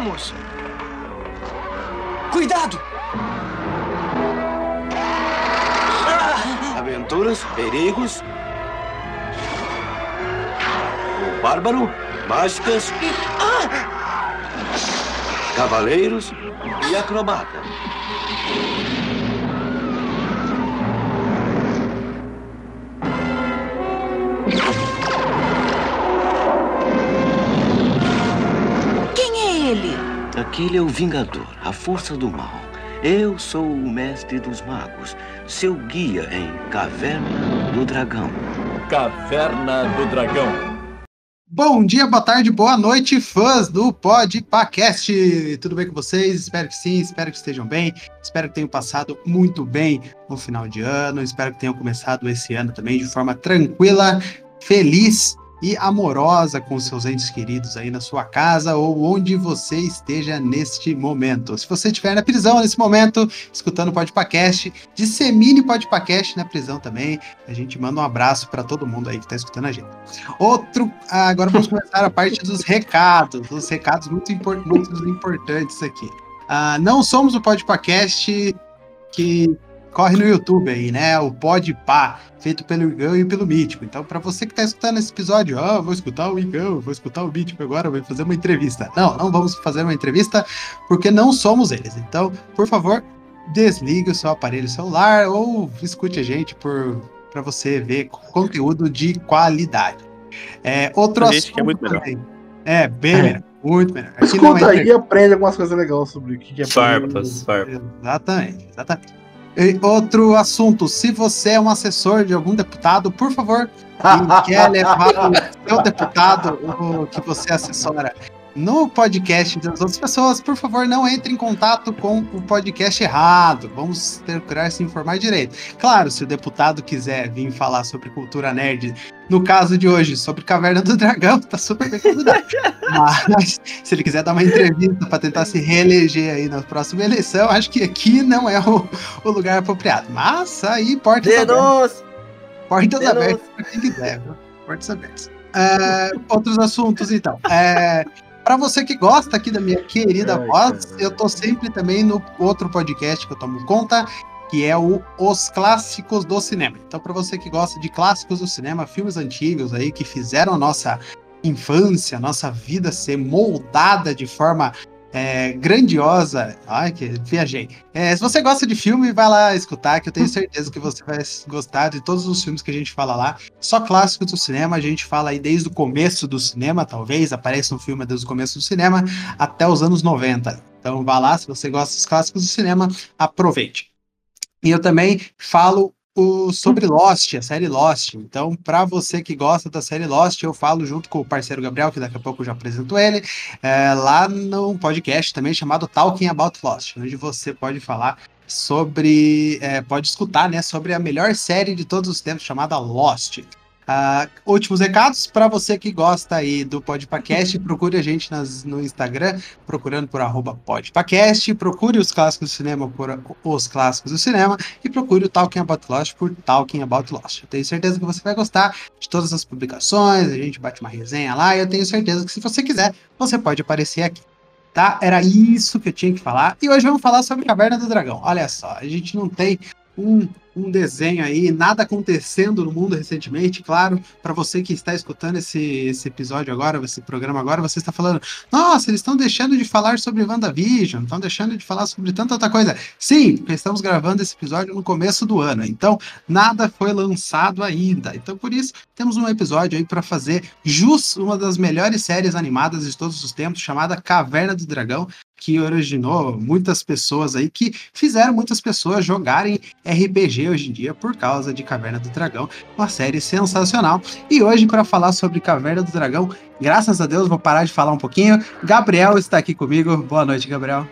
Estamos? Cuidado! Aventuras, perigos. O bárbaro, mágicas. Cavaleiros e acrobata. Ele? Aquele é o Vingador, a força do mal. Eu sou o mestre dos magos, seu guia em Caverna do Dragão. Caverna do Dragão. Bom dia, boa tarde, boa noite, fãs do Podpacast! Tudo bem com vocês? Espero que sim, espero que estejam bem, espero que tenham passado muito bem no final de ano, espero que tenham começado esse ano também de forma tranquila, feliz e amorosa com seus entes queridos aí na sua casa ou onde você esteja neste momento. Se você estiver na prisão nesse momento, escutando o Podpacast, dissemine o Podpacast na prisão também. A gente manda um abraço para todo mundo aí que está escutando a gente. Outro, agora vamos começar a parte dos recados, os recados muito, impor- muito importantes aqui. Ah, não somos o Podpacast que corre no YouTube aí, né? O Podpah, feito pelo Igão e pelo Mítico. Então, para você que tá escutando esse episódio, ó, vou escutar o Igão, vou escutar o Mítico agora, vou fazer uma entrevista. Não, não vamos fazer uma entrevista porque não somos eles. Então, por favor, desligue o seu aparelho celular ou escute a gente por para você ver conteúdo de qualidade. É, outro A gente assunto que é muito melhor. também. É, bem melhor. Muito melhor. Aqui não é Escuta aí e aprende algumas coisas legais sobre o que que é Farpas, farpas. Exatamente, exatamente. E outro assunto, se você é um assessor de algum deputado, por favor, e quer levar o seu deputado o que você assessora no podcast das outras pessoas, por favor, não entre em contato com o podcast errado. Vamos procurar se informar direito. Claro, se o deputado quiser vir falar sobre cultura nerd, no caso de hoje, sobre Caverna do Dragão, tá super bem convidado. Mas se ele quiser dar uma entrevista para tentar se reeleger aí na próxima eleição, acho que aqui não é o, o lugar apropriado. Mas aí, portas abertas. Portas abertas para quem quiser? Portas abertas. É, outros assuntos, então. É, para você que gosta aqui da minha querida Ai, voz, caramba. eu tô sempre também no outro podcast que eu tomo conta, que é o Os Clássicos do Cinema. Então, para você que gosta de clássicos do cinema, filmes antigos aí que fizeram a nossa infância, a nossa vida ser moldada de forma é, grandiosa. Ai, que viajei. É, se você gosta de filme, vai lá escutar, que eu tenho certeza que você vai gostar de todos os filmes que a gente fala lá. Só clássicos do cinema, a gente fala aí desde o começo do cinema, talvez, apareça um filme desde o começo do cinema até os anos 90. Então vá lá, se você gosta dos clássicos do cinema, aproveite. E eu também falo o- sobre Lost, a série Lost. Então, para você que gosta da série Lost, eu falo junto com o parceiro Gabriel, que daqui a pouco eu já apresento ele, é, lá no podcast também chamado Talking About Lost, onde você pode falar sobre, é, pode escutar, né, sobre a melhor série de todos os tempos chamada Lost. Ah, últimos recados para você que gosta aí do Podpacast, procure a gente nas, no Instagram, procurando por arroba Podpacast, procure os clássicos do cinema por os clássicos do cinema e procure o Talking About Lost por Talking About Lost. Eu tenho certeza que você vai gostar de todas as publicações, a gente bate uma resenha lá e eu tenho certeza que se você quiser, você pode aparecer aqui. Tá? Era isso que eu tinha que falar. E hoje vamos falar sobre Caverna do Dragão. Olha só, a gente não tem um, um desenho aí, nada acontecendo no mundo recentemente, claro, para você que está escutando esse, esse episódio agora, esse programa agora, você está falando, nossa, eles estão deixando de falar sobre WandaVision, estão deixando de falar sobre tanta outra coisa. Sim, estamos gravando esse episódio no começo do ano, então nada foi lançado ainda. Então por isso temos um episódio aí para fazer jus uma das melhores séries animadas de todos os tempos, chamada Caverna do Dragão, que originou muitas pessoas aí, que fizeram muitas pessoas jogarem RPG hoje em dia por causa de Caverna do Dragão, uma série sensacional. E hoje, para falar sobre Caverna do Dragão, graças a Deus, vou parar de falar um pouquinho. Gabriel está aqui comigo. Boa noite, Gabriel.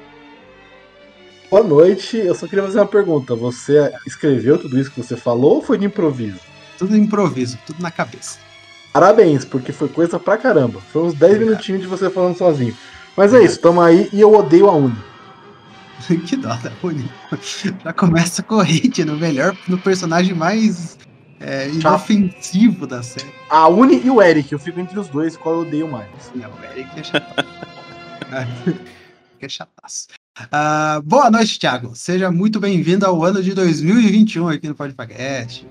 Boa noite. Eu só queria fazer uma pergunta. Você escreveu tudo isso que você falou ou foi de improviso? Tudo improviso, tudo na cabeça. Parabéns, porque foi coisa pra caramba. Foi uns 10 minutinhos de você falando sozinho. Mas é isso, tamo aí e eu odeio a Uni. que dó da Uni. Já começa com o hate no melhor, no personagem mais é, inofensivo da série. A Uni e o Eric, eu fico entre os dois, qual eu odeio mais. Não, o Eric é chataço. que é chataço. Uh, boa noite, Thiago. Seja muito bem-vindo ao ano de 2021 aqui no Podcast.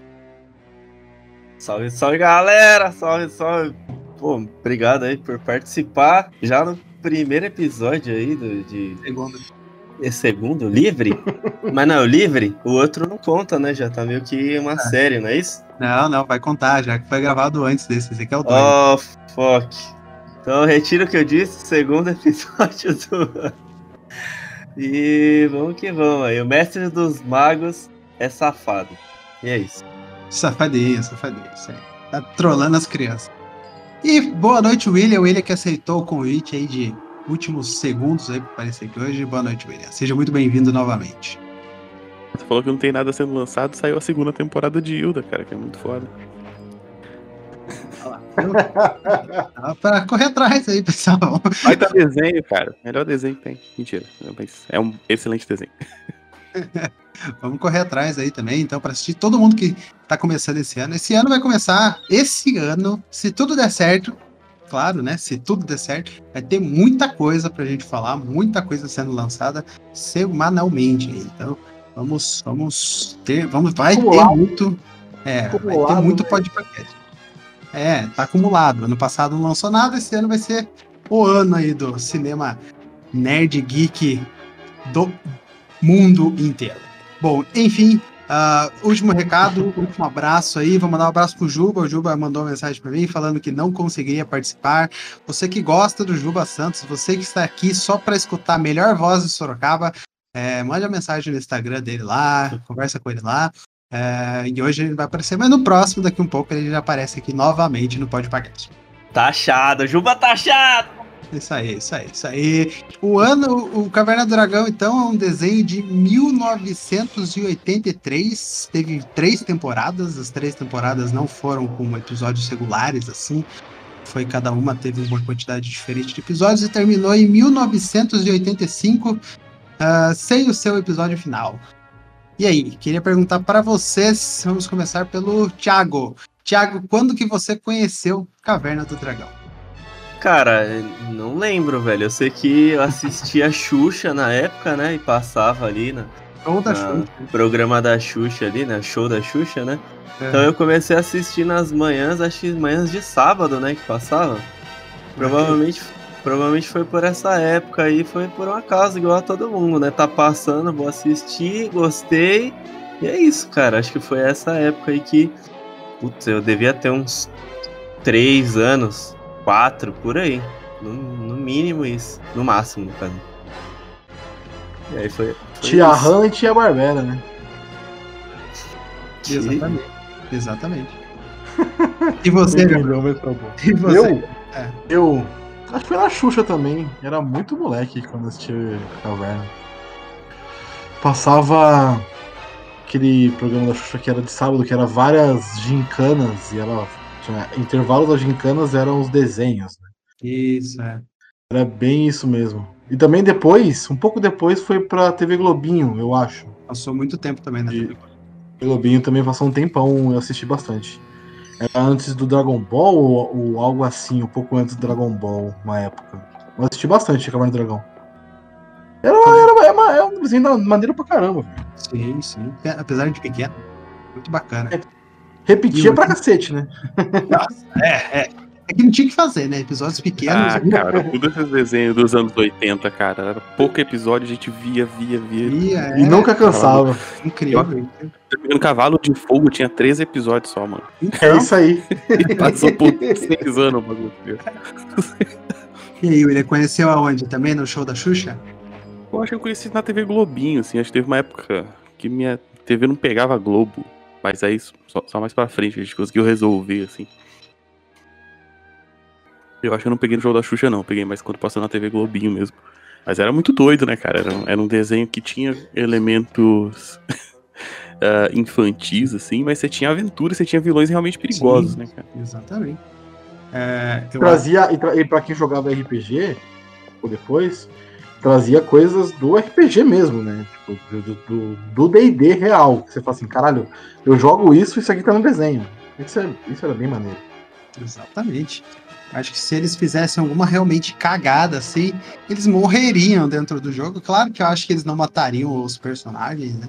Salve, salve, galera! Salve, salve! Pô, obrigado aí por participar. Já no primeiro episódio aí do, de. Segundo. É segundo, livre? Mas não, livre, o outro não conta, né? Já tá meio que uma É. série, não é isso? Não, não, vai contar, já que foi gravado antes desse. Esse aqui é o 2. Oh, fuck. Então, retiro o que eu disse, segundo episódio do. E vamos que vamos aí. O mestre dos magos é safado. E é isso. Safadinho, safadinho, isso aí. Tá trolando as crianças. E boa noite, William. William que aceitou o convite aí de últimos segundos aí aparecer aqui hoje. Boa noite, William. Seja muito bem-vindo novamente. Você falou que não tem nada sendo lançado, saiu a segunda temporada de Hilda, cara, que é muito foda. Dá pra correr atrás aí, pessoal. Vai dar desenho, cara. Melhor desenho que tem. Mentira. Mas é um excelente desenho. Vamos correr atrás aí também, então, para assistir todo mundo que tá começando esse ano. Esse ano vai começar, esse ano, se tudo der certo, claro, né? Se tudo der certo, vai ter muita coisa pra gente falar, muita coisa sendo lançada semanalmente. Então, vamos, vamos ter, vamos, vai Acumulado. ter muito, é, vai ter Acumulado, muito né? podcast. É, tá acumulado. Ano passado não lançou nada, esse ano vai ser o ano aí do cinema nerd geek do mundo inteiro. Bom, enfim, ah, último recado, último abraço aí. Vou mandar um abraço pro Juba. O Juba mandou uma mensagem para mim falando que não conseguiria participar. Você que gosta do Juba Santos, você que está aqui só para escutar a melhor voz de Sorocaba, é, mande a mensagem no Instagram dele lá, conversa com ele lá. É, e hoje ele vai aparecer, mas no próximo, daqui um pouco, ele já aparece aqui novamente no podcast. Taxado, Juba taxado! Isso aí, isso aí, isso aí. O ano, o Caverna do Dragão, então, é um desenho de 1983. Teve três temporadas. As três temporadas não foram com episódios regulares, assim. Foi cada uma teve uma quantidade diferente de episódios e terminou em 1985, ah, sem o seu episódio final. E aí, queria perguntar para vocês. Vamos começar pelo Thiago. Thiago, quando que você conheceu Caverna do Dragão? Cara, não lembro, velho. Eu sei que eu assistia a Xuxa na época, né? E passava ali na, Ou da na Xuxa? programa da Xuxa ali, né? Show da Xuxa, né? É. Então eu comecei a assistir nas manhãs, acho que manhãs de sábado, né? Que passava. Provavelmente, provavelmente foi por essa época aí, foi por um acaso, igual a todo mundo, né? Tá passando, vou assistir, gostei. E é isso, cara. Acho que foi essa época aí que. Putz, eu devia ter uns três anos, quatro, por aí. No, no mínimo isso. No máximo, no caso. E aí foi. foi Tia isso. Han e tia Barbera, né? Exatamente. Exatamente. E você, Gabriel? tá. E você? Eu? É. Eu. Acho que foi na Xuxa também. Era muito moleque quando assisti Caverna. Passava aquele programa da Xuxa que era de sábado, que era várias gincanas, e ela. Tinha, intervalo das gincanas eram os desenhos. né? Isso, é. Era bem isso mesmo. E também depois, um pouco depois, foi pra TV Globinho, eu acho. Passou muito tempo também na TV. Globinho também passou um tempão, eu assisti bastante. Era antes do Dragon Ball ou, ou algo assim, um pouco antes do Dragon Ball, uma época. Eu assisti bastante Caverna do Dragão. Era, era, é uma- é um desenho maneiro pra caramba. Sim, sim. É, Apesar de pequeno. Muito bacana. Repetia pra cacete, né? É, é. É que não tinha o que fazer, né? Episódios pequenos. Ah, cara, tudo esses desenhos dos anos 80, cara. Era pouco episódio, a gente via, via, via. E é nunca cansava. incrível. No Cavalo de Fogo tinha três episódios só, mano. É isso aí. E passou por seis anos o bagulho. E aí, ele conheceu aonde? Também no show da Xuxa? eu acho que eu conheci na TV Globinho, assim. Acho que teve uma época que minha TV não pegava Globo. Mas aí só, só mais pra frente a gente conseguiu resolver, assim. Eu acho que eu não peguei no jogo da Xuxa, não. Peguei mais quando passou na TV Globinho mesmo. Mas era muito doido, né, cara? Era, era um desenho que tinha elementos ah, infantis, assim, mas você tinha aventura, você tinha vilões realmente perigosos, Sim. né, cara? Exatamente. É, eu Trazia, e, tra, e pra quem jogava RPG, ou depois, trazia coisas do RPG mesmo, né? Tipo, do- D&D real. Que você fala assim, caralho, eu jogo isso, isso aqui tá no desenho. Isso, é- isso era bem maneiro. Exatamente. Acho que se eles fizessem alguma realmente cagada assim, eles morreriam dentro do jogo. Claro que eu acho que eles não matariam os personagens, né?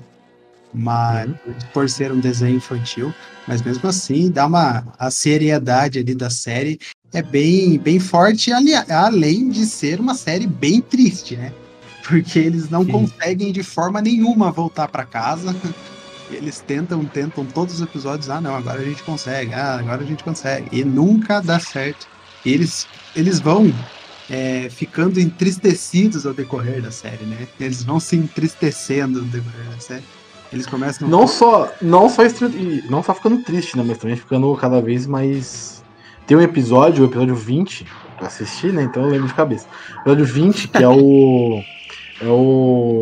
Mas por ser um desenho infantil, mas mesmo assim, dá uma a seriedade ali da série é bem bem forte, ali- além de ser uma série bem triste, né? Porque eles não Sim. conseguem de forma nenhuma voltar para casa. Eles tentam, tentam todos os episódios. Ah, não, agora a gente consegue. Ah, agora a gente consegue. E nunca dá certo. E eles, eles vão é, ficando entristecidos ao decorrer da série, né? Eles vão se entristecendo no decorrer da série. Eles começam. Não só, não só, não só ficando triste, né? Mas também ficando cada vez mais. Tem um episódio, o episódio 20, pra assistir, né? Então eu lembro de cabeça. Episódio 20, que é o. É o.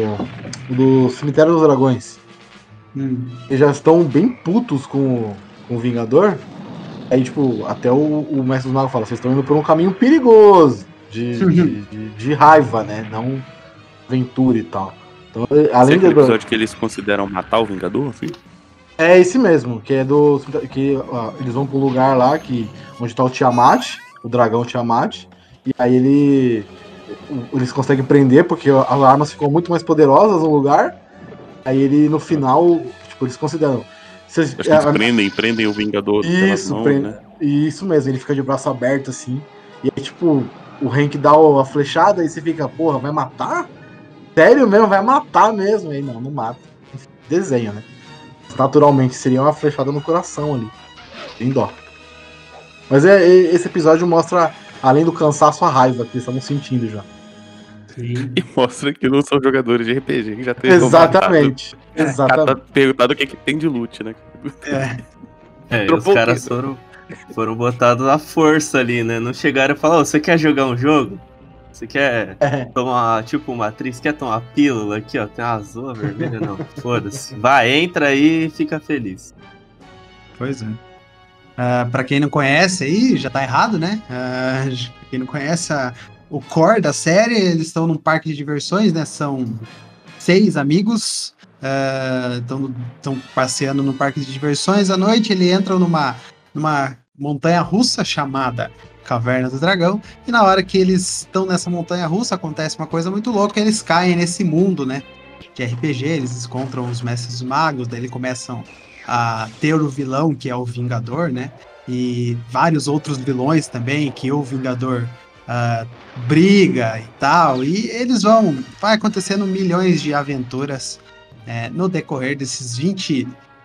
o do Cemitério dos Dragões. Hum, Eles já estão bem putos com, o- com o Vingador. Aí, tipo, até o, o Mestre dos Magos fala: vocês estão indo por um caminho perigoso de, de, de- de raiva, né? Não aventura e tal. Então, Esse é além aquele de. episódio que eles consideram matar o Vingador, assim? É esse mesmo, que é do. que ó, eles vão pro lugar lá que, onde tá o Tiamat, o dragão Tiamat, e aí ele. Eles conseguem prender, porque as armas ficam muito mais poderosas no lugar. Aí ele, no final, tipo, eles consideram. Vocês, Acho que eles é, prendem, prendem o Vingador isso, mãos, prende- né? isso mesmo, ele fica de braço aberto assim. E aí, tipo, o Hank dá a flechada e você fica, porra, vai matar? Sério mesmo, vai matar mesmo. E aí, não, não mata. Desenho, né? Naturalmente, seria uma flechada no coração ali. Tem dó. Mas é, e- esse episódio mostra, além do cansaço, a raiva que eles estavam sentindo já. E mostra que não são jogadores de RPG, que já tem Exatamente. Tá Exatamente. perguntado o que, que tem de loot, né? é, É, e os caras foram, foram botados à força ali, né? Não chegaram e falaram, "Ô, você quer jogar um jogo? Você quer É. tomar, tipo, uma atriz, quer tomar pílula aqui, ó? Tem uma azul, vermelha, não. Foda-se. Vai, entra aí e fica feliz. pois é. Ah, pra quem não conhece aí, já tá errado, né? Ah, pra quem não conhece a- o core da série, eles estão num parque de diversões, né? São seis amigos. Estão passeando no parque de diversões à noite. Ele entra numa, numa montanha russa chamada Caverna do Dragão. E na hora que eles estão nessa montanha russa, acontece uma coisa muito louca. Eles caem nesse mundo, né? De RPG. Eles encontram os mestres magos. Daí eles começam a ter o vilão, que é o Vingador, né? E vários outros vilões também, que o Vingador ah, briga e tal. E eles vão. Vai acontecendo milhões de aventuras é, no decorrer desses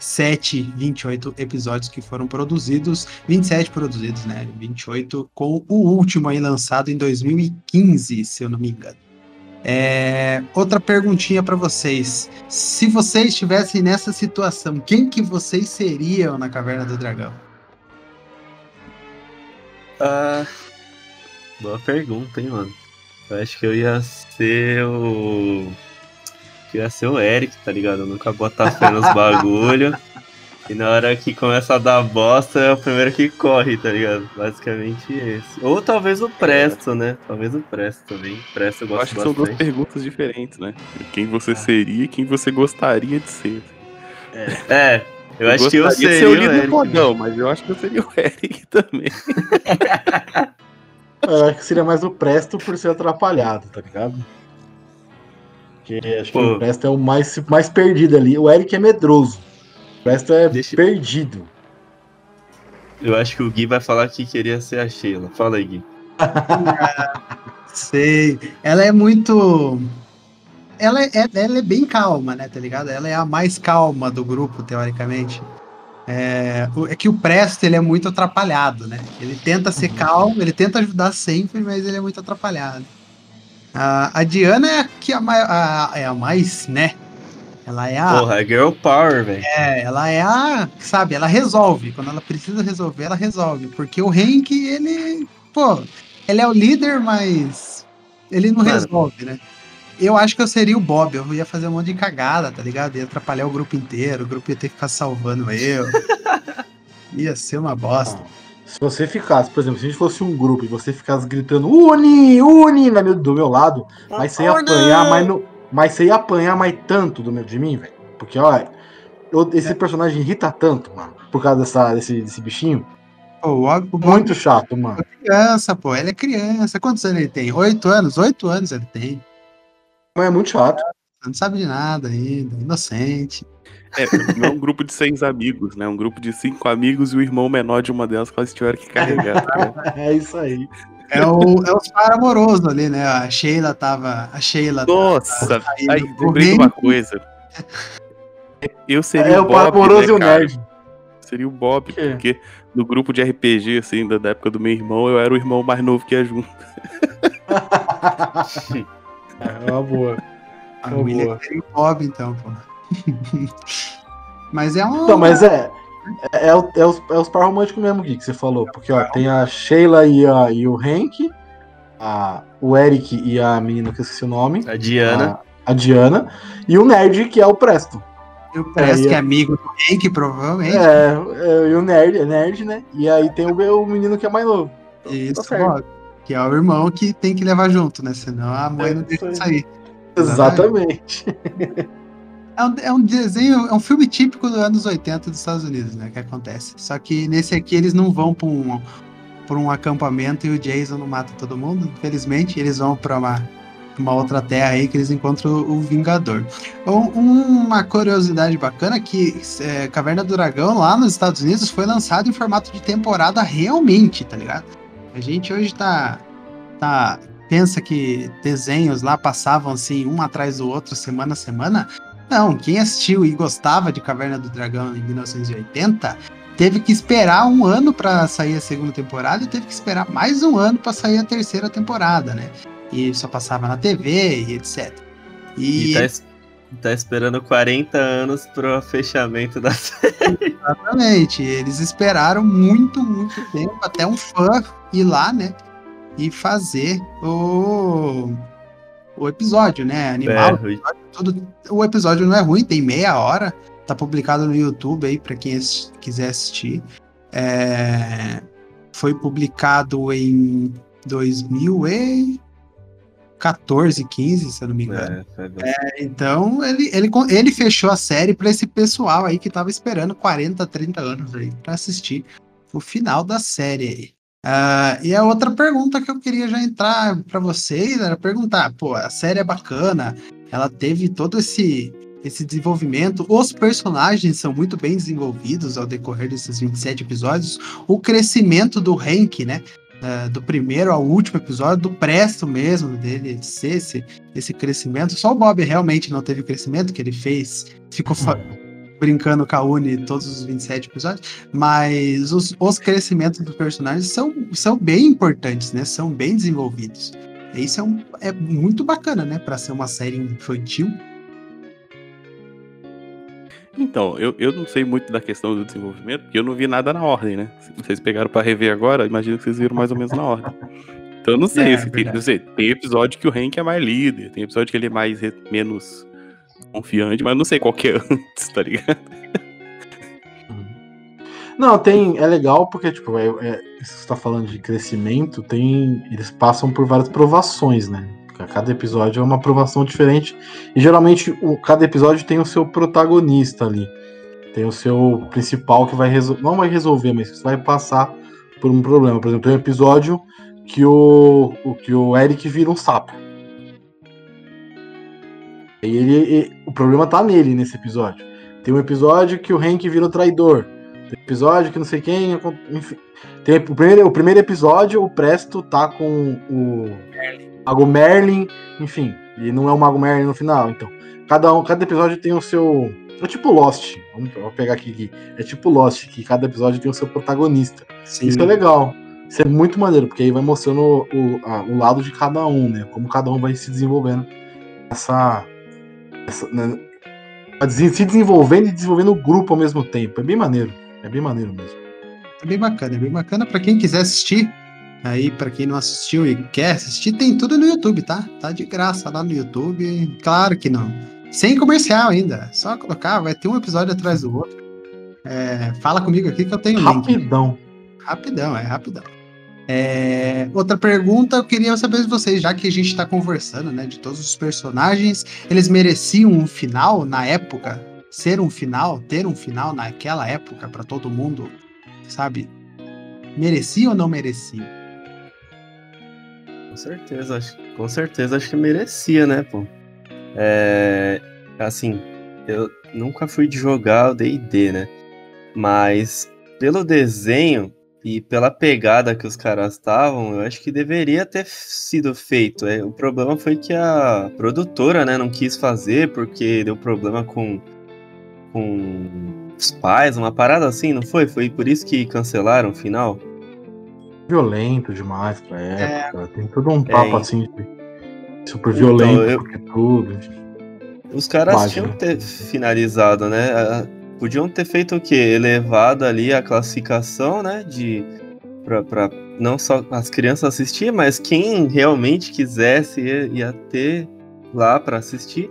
27, 28 episódios que foram produzidos. 27 produzidos, né? 28 com o último aí lançado em 2015, se eu não me engano. É, outra perguntinha para vocês. Se vocês estivessem nessa situação, quem que vocês seriam na Caverna do Dragão? Ah, boa pergunta, hein, mano. Eu acho que eu ia ser o. que eu ia ser o Eric, tá ligado? Eu nunca botar fé nos bagulho. E na hora que começa a dar bosta, é o primeiro que corre, tá ligado? Basicamente esse. Ou talvez o Presto, né? Talvez o Presto também. Presto eu Eu gosto acho que são duas bastante. perguntas diferentes, né? Quem você seria e quem você gostaria de ser. É, eu, acho que eu seria ser o o líder Eric. do fogão, mas eu acho que eu seria o Eric também. Eu acho que seria mais o Presto por ser atrapalhado, tá ligado? Porque acho que Pô. o Presto é o mais, mais perdido ali. O Eric é medroso. O Presto é Deixa- perdido. Eu acho que o Gui vai falar que queria ser a Sheila. Fala aí, Gui. Sei. Ela é muito. Ela é, ela é bem calma, né? Tá ligado? Ela é a mais calma do grupo, teoricamente. É, é que o Presto ele é muito atrapalhado, né? Ele tenta ser calmo, ele tenta ajudar sempre, mas ele é muito atrapalhado. A, a Diana é a, que a, mai- a- é a mais, né? Ela é a. Porra, é Girl Power, velho. É, ela é a. Sabe, ela resolve. Quando ela precisa resolver, ela resolve. Porque o Hank, ele. Pô, ele é o líder, mas. Ele não Mano. resolve, né? Eu acho que eu seria o Bob. Eu ia fazer um monte de cagada, tá ligado? Ia atrapalhar o grupo inteiro. O grupo ia ter que ficar salvando eu. ia ser uma bosta. Se você ficasse, por exemplo, se a gente fosse um grupo e você ficasse gritando Uni, Uni na meu- do meu lado, mas você ia apanhar, mas, não, mas você ia apanhar mais tanto do meu, de mim, velho. Porque, ó, eu- esse personagem irrita tanto, mano, por causa dessa, desse, desse bichinho. Pô, o o Muito chato, mano. é criança, pô. Ele é criança. Quantos anos ele tem? Oito anos? Oito anos ele tem. Mas é muito chato. Não sabe de nada ainda. Inocente. É, não é um grupo de seis amigos, né? Um grupo de cinco amigos e o irmão menor de uma delas que eles tiveram que carregar. tá? É isso aí. É, o, é os par amorosos ali, né? A Sheila tava. A Sheila Nossa, aí o lembrei de uma coisa. Eu seria É o o Bob, Paramoroso né, e o? Nerd. Seria o Bob, porque no grupo de RPG, assim, da, da época do meu irmão, eu era o irmão mais novo que ia junto. É uma boa. A Boa. William seria o Bob, então, pô. Mas é um. Então, mas é. É, é, o- é os, é os par românticos mesmo, Gui, que você falou. Porque, ó, tem a Sheila e, a, e o Hank, a, o Eric e a menina que eu esqueci o nome. A Diana. A, a Diana. E o Nerd, que é o Presto. Eu parece é, que é amigo do Hank, provavelmente. É, é, e o Nerd, é Nerd, né? E aí tem o, o menino que é mais novo. Isso, tá certo. Bob. Que é o irmão que tem que levar junto, né? Senão a mãe É não isso deixa aí. sair. Exatamente. É um, é um desenho, é um filme típico dos anos 80 dos Estados Unidos, né? Que acontece. Só que nesse aqui eles não vão pra um, pra um acampamento e o Jason não mata todo mundo. Infelizmente, eles vão pra uma, uma outra terra aí que eles encontram o Vingador. Um- uma curiosidade bacana é que é, Caverna do Dragão lá nos Estados Unidos foi lançado em formato de temporada realmente, tá ligado? A gente hoje tá. tá pensa que desenhos lá passavam assim, um atrás do outro, semana a semana. Não, quem assistiu e gostava de Caverna do Dragão em 1980 teve que esperar um ano pra sair a segunda temporada e teve que esperar mais um ano pra sair a terceira temporada, né? E só passava na TV e etc. E, E, tá, es- tá esperando 40 anos pro fechamento da série. exatamente, eles esperaram muito, muito tempo até um fã ir lá, né? E fazer o, o episódio, né? Animal, É, tudo. O episódio não é ruim, tem meia hora. Tá publicado no YouTube aí pra quem quiser assistir. É, Foi publicado em 2014, 15, se eu não me engano. é, bom. Então ele, ele, ele fechou a série pra esse pessoal aí que tava esperando 40, 30 anos aí pra assistir o final da série aí. Ah, e a outra pergunta que eu queria já entrar pra vocês era perguntar, pô, a série é bacana, ela teve todo esse esse desenvolvimento, os personagens são muito bem desenvolvidos ao decorrer desses 27 episódios, o crescimento do Hank, né, ah, do primeiro ao último episódio, do Presto mesmo, dele ser esse, esse crescimento, só o Bob realmente não teve crescimento que ele fez, ficou brincando com a Uni todos os 27 episódios, mas os, os crescimentos dos personagens são, são bem importantes, né? São bem desenvolvidos. E Isso é, um, é muito bacana, né? Pra ser uma série infantil. Então, eu, eu não sei muito da questão do desenvolvimento, porque eu não vi nada na ordem, né? Vocês pegaram pra rever agora, imagino que vocês viram mais ou menos na ordem. Então eu não sei, É, se tem, verdade. não sei, tem episódio que o Hank é mais líder, tem episódio que ele é mais menos confiante, mas não sei qual que é antes, tá ligado? Não, tem. É legal porque, tipo, é, é, você tá falando de crescimento, tem. Eles passam por várias provações, né? Cada episódio é uma provação diferente. E geralmente o, cada episódio tem o seu protagonista ali. Tem o seu principal que vai resolver. Não vai resolver, mas vai passar por um problema. Por exemplo, tem um episódio que o, o, que o Eric vira um sapo. E ele, o problema tá nele nesse episódio. Tem um episódio que o Hank vira o traidor. Tem um episódio que não sei quem. Enfim. Tem o primeiro, o primeiro episódio, o Presto tá com o Mago Merlin, enfim. E não é o Mago Merlin no final. Então, cada, um, cada episódio tem o seu. É tipo Lost. Vamos, vou pegar aqui, aqui. É tipo Lost, que cada episódio tem o seu protagonista. Sim. Isso é legal. Isso é muito maneiro, porque aí vai mostrando o, a- o lado de cada um, né? Como cada um vai se desenvolvendo. Essa. Se desenvolvendo e desenvolvendo o grupo ao mesmo tempo. É bem maneiro. É bem maneiro mesmo. É bem bacana, é bem bacana pra quem quiser assistir. Aí, pra quem não assistiu e quer assistir, tem tudo no YouTube, tá? Tá de graça lá no YouTube. Claro que não. Sem comercial ainda. Só colocar, vai ter um episódio atrás do outro. É, fala comigo aqui que eu tenho o link. Rapidão. Rapidão, é rapidão. É, outra pergunta, eu queria saber de vocês, já que a gente está conversando, né, de todos os personagens, eles mereciam um final na época? Ser um final, ter um final naquela época para todo mundo, sabe? Merecia ou não merecia? Com certeza, acho, com certeza acho que merecia, né, pô? É, assim, eu nunca fui de jogar o D&D, né? Mas pelo desenho e pela pegada que os caras estavam, eu acho que deveria ter sido feito. É, o problema foi que a produtora, né, não quis fazer porque deu problema com com os pais, uma parada assim, não foi? Foi por isso que cancelaram o final? Violento demais pra época. Tem todo um papo É, assim super violento, eu- porque tudo. Os caras Plágio, tinham que ter finalizado, né? Podiam ter feito o quê? Elevado ali a classificação, né? De. Pra não só as crianças assistir, mas quem realmente quisesse ia, ia ter lá pra assistir.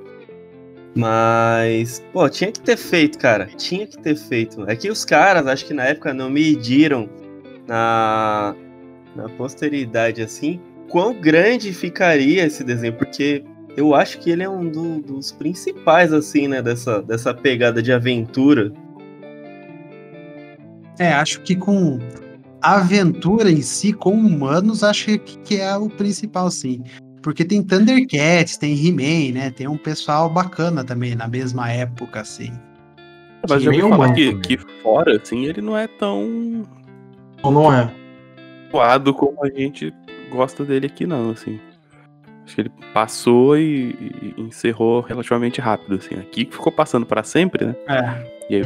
Mas, pô, tinha que ter feito, cara. Tinha que ter feito. É que os caras, acho que na época não mediram na, na posteridade assim, quão grande ficaria esse desenho, porque eu acho que ele é um do- dos principais, assim, né, dessa, dessa pegada de aventura. É, acho que com a aventura em si, com humanos, acho que, que é o principal, sim. Porque tem Thundercats, tem He-Man, né? Tem um pessoal bacana também na mesma época, assim. Mas já ouvi Meio falar que, também. que fora, assim, ele não é tão Ou não é? zoado como a gente gosta dele aqui, não, assim. Acho que ele passou e, e encerrou relativamente rápido, assim. Aqui ficou passando pra sempre, né? É. E aí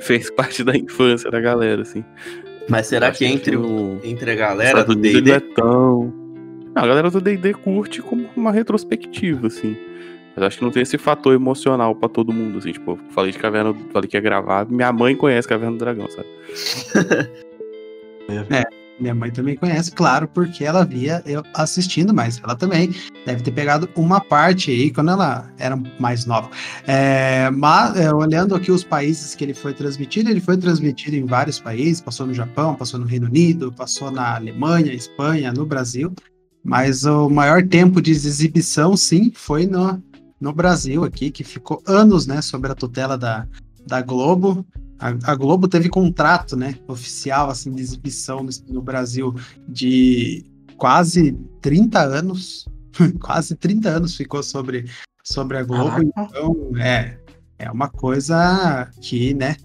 fez parte da infância da galera, assim. Mas será que entre, o- entre a galera do D&D... é tão... Não, a galera do D&D curte como uma retrospectiva, assim. Mas acho que não tem esse fator emocional pra todo mundo, assim. Tipo, eu falei de Caverna, falei que ia gravar, minha mãe conhece Caverna do Dragão, sabe? Minha mãe também conhece, claro, porque ela via eu assistindo, mas ela também deve ter pegado uma parte aí quando ela era mais nova. É, mas, é, olhando aqui os países que ele foi transmitido, ele foi transmitido em vários países, passou no Japão, passou no Reino Unido, passou na Alemanha, Espanha, no Brasil, mas o maior tempo de exibição, sim, foi no, no Brasil aqui, que ficou anos, né, sob a tutela da, da Globo, a, a Globo teve contrato, né, oficial, assim, de exibição no, no Brasil de quase 30 anos. quase 30 anos ficou sobre, sobre a Globo. Caraca. Então, é, é uma coisa que, né,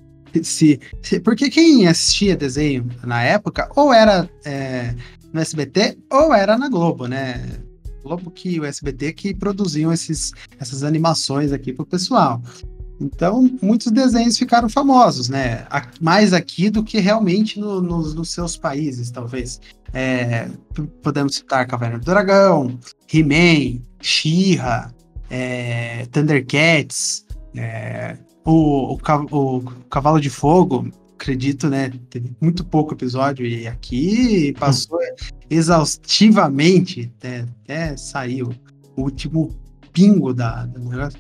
se, se- porque quem assistia desenho na época, ou era é, no SBT, ou era na Globo, né? Globo que o SBT que produziam esses, essas animações aqui pro pessoal. Então, muitos desenhos ficaram famosos, né? Mais aqui do que realmente no- nos- nos seus países, talvez. É, podemos citar Caverna do Dragão, He-Man, She-Ra, é, Thundercats, é, o, o, o Cavalo de Fogo, acredito, né? Teve muito pouco episódio e aqui passou exaustivamente, até, até saiu o último pingo da, do negócio.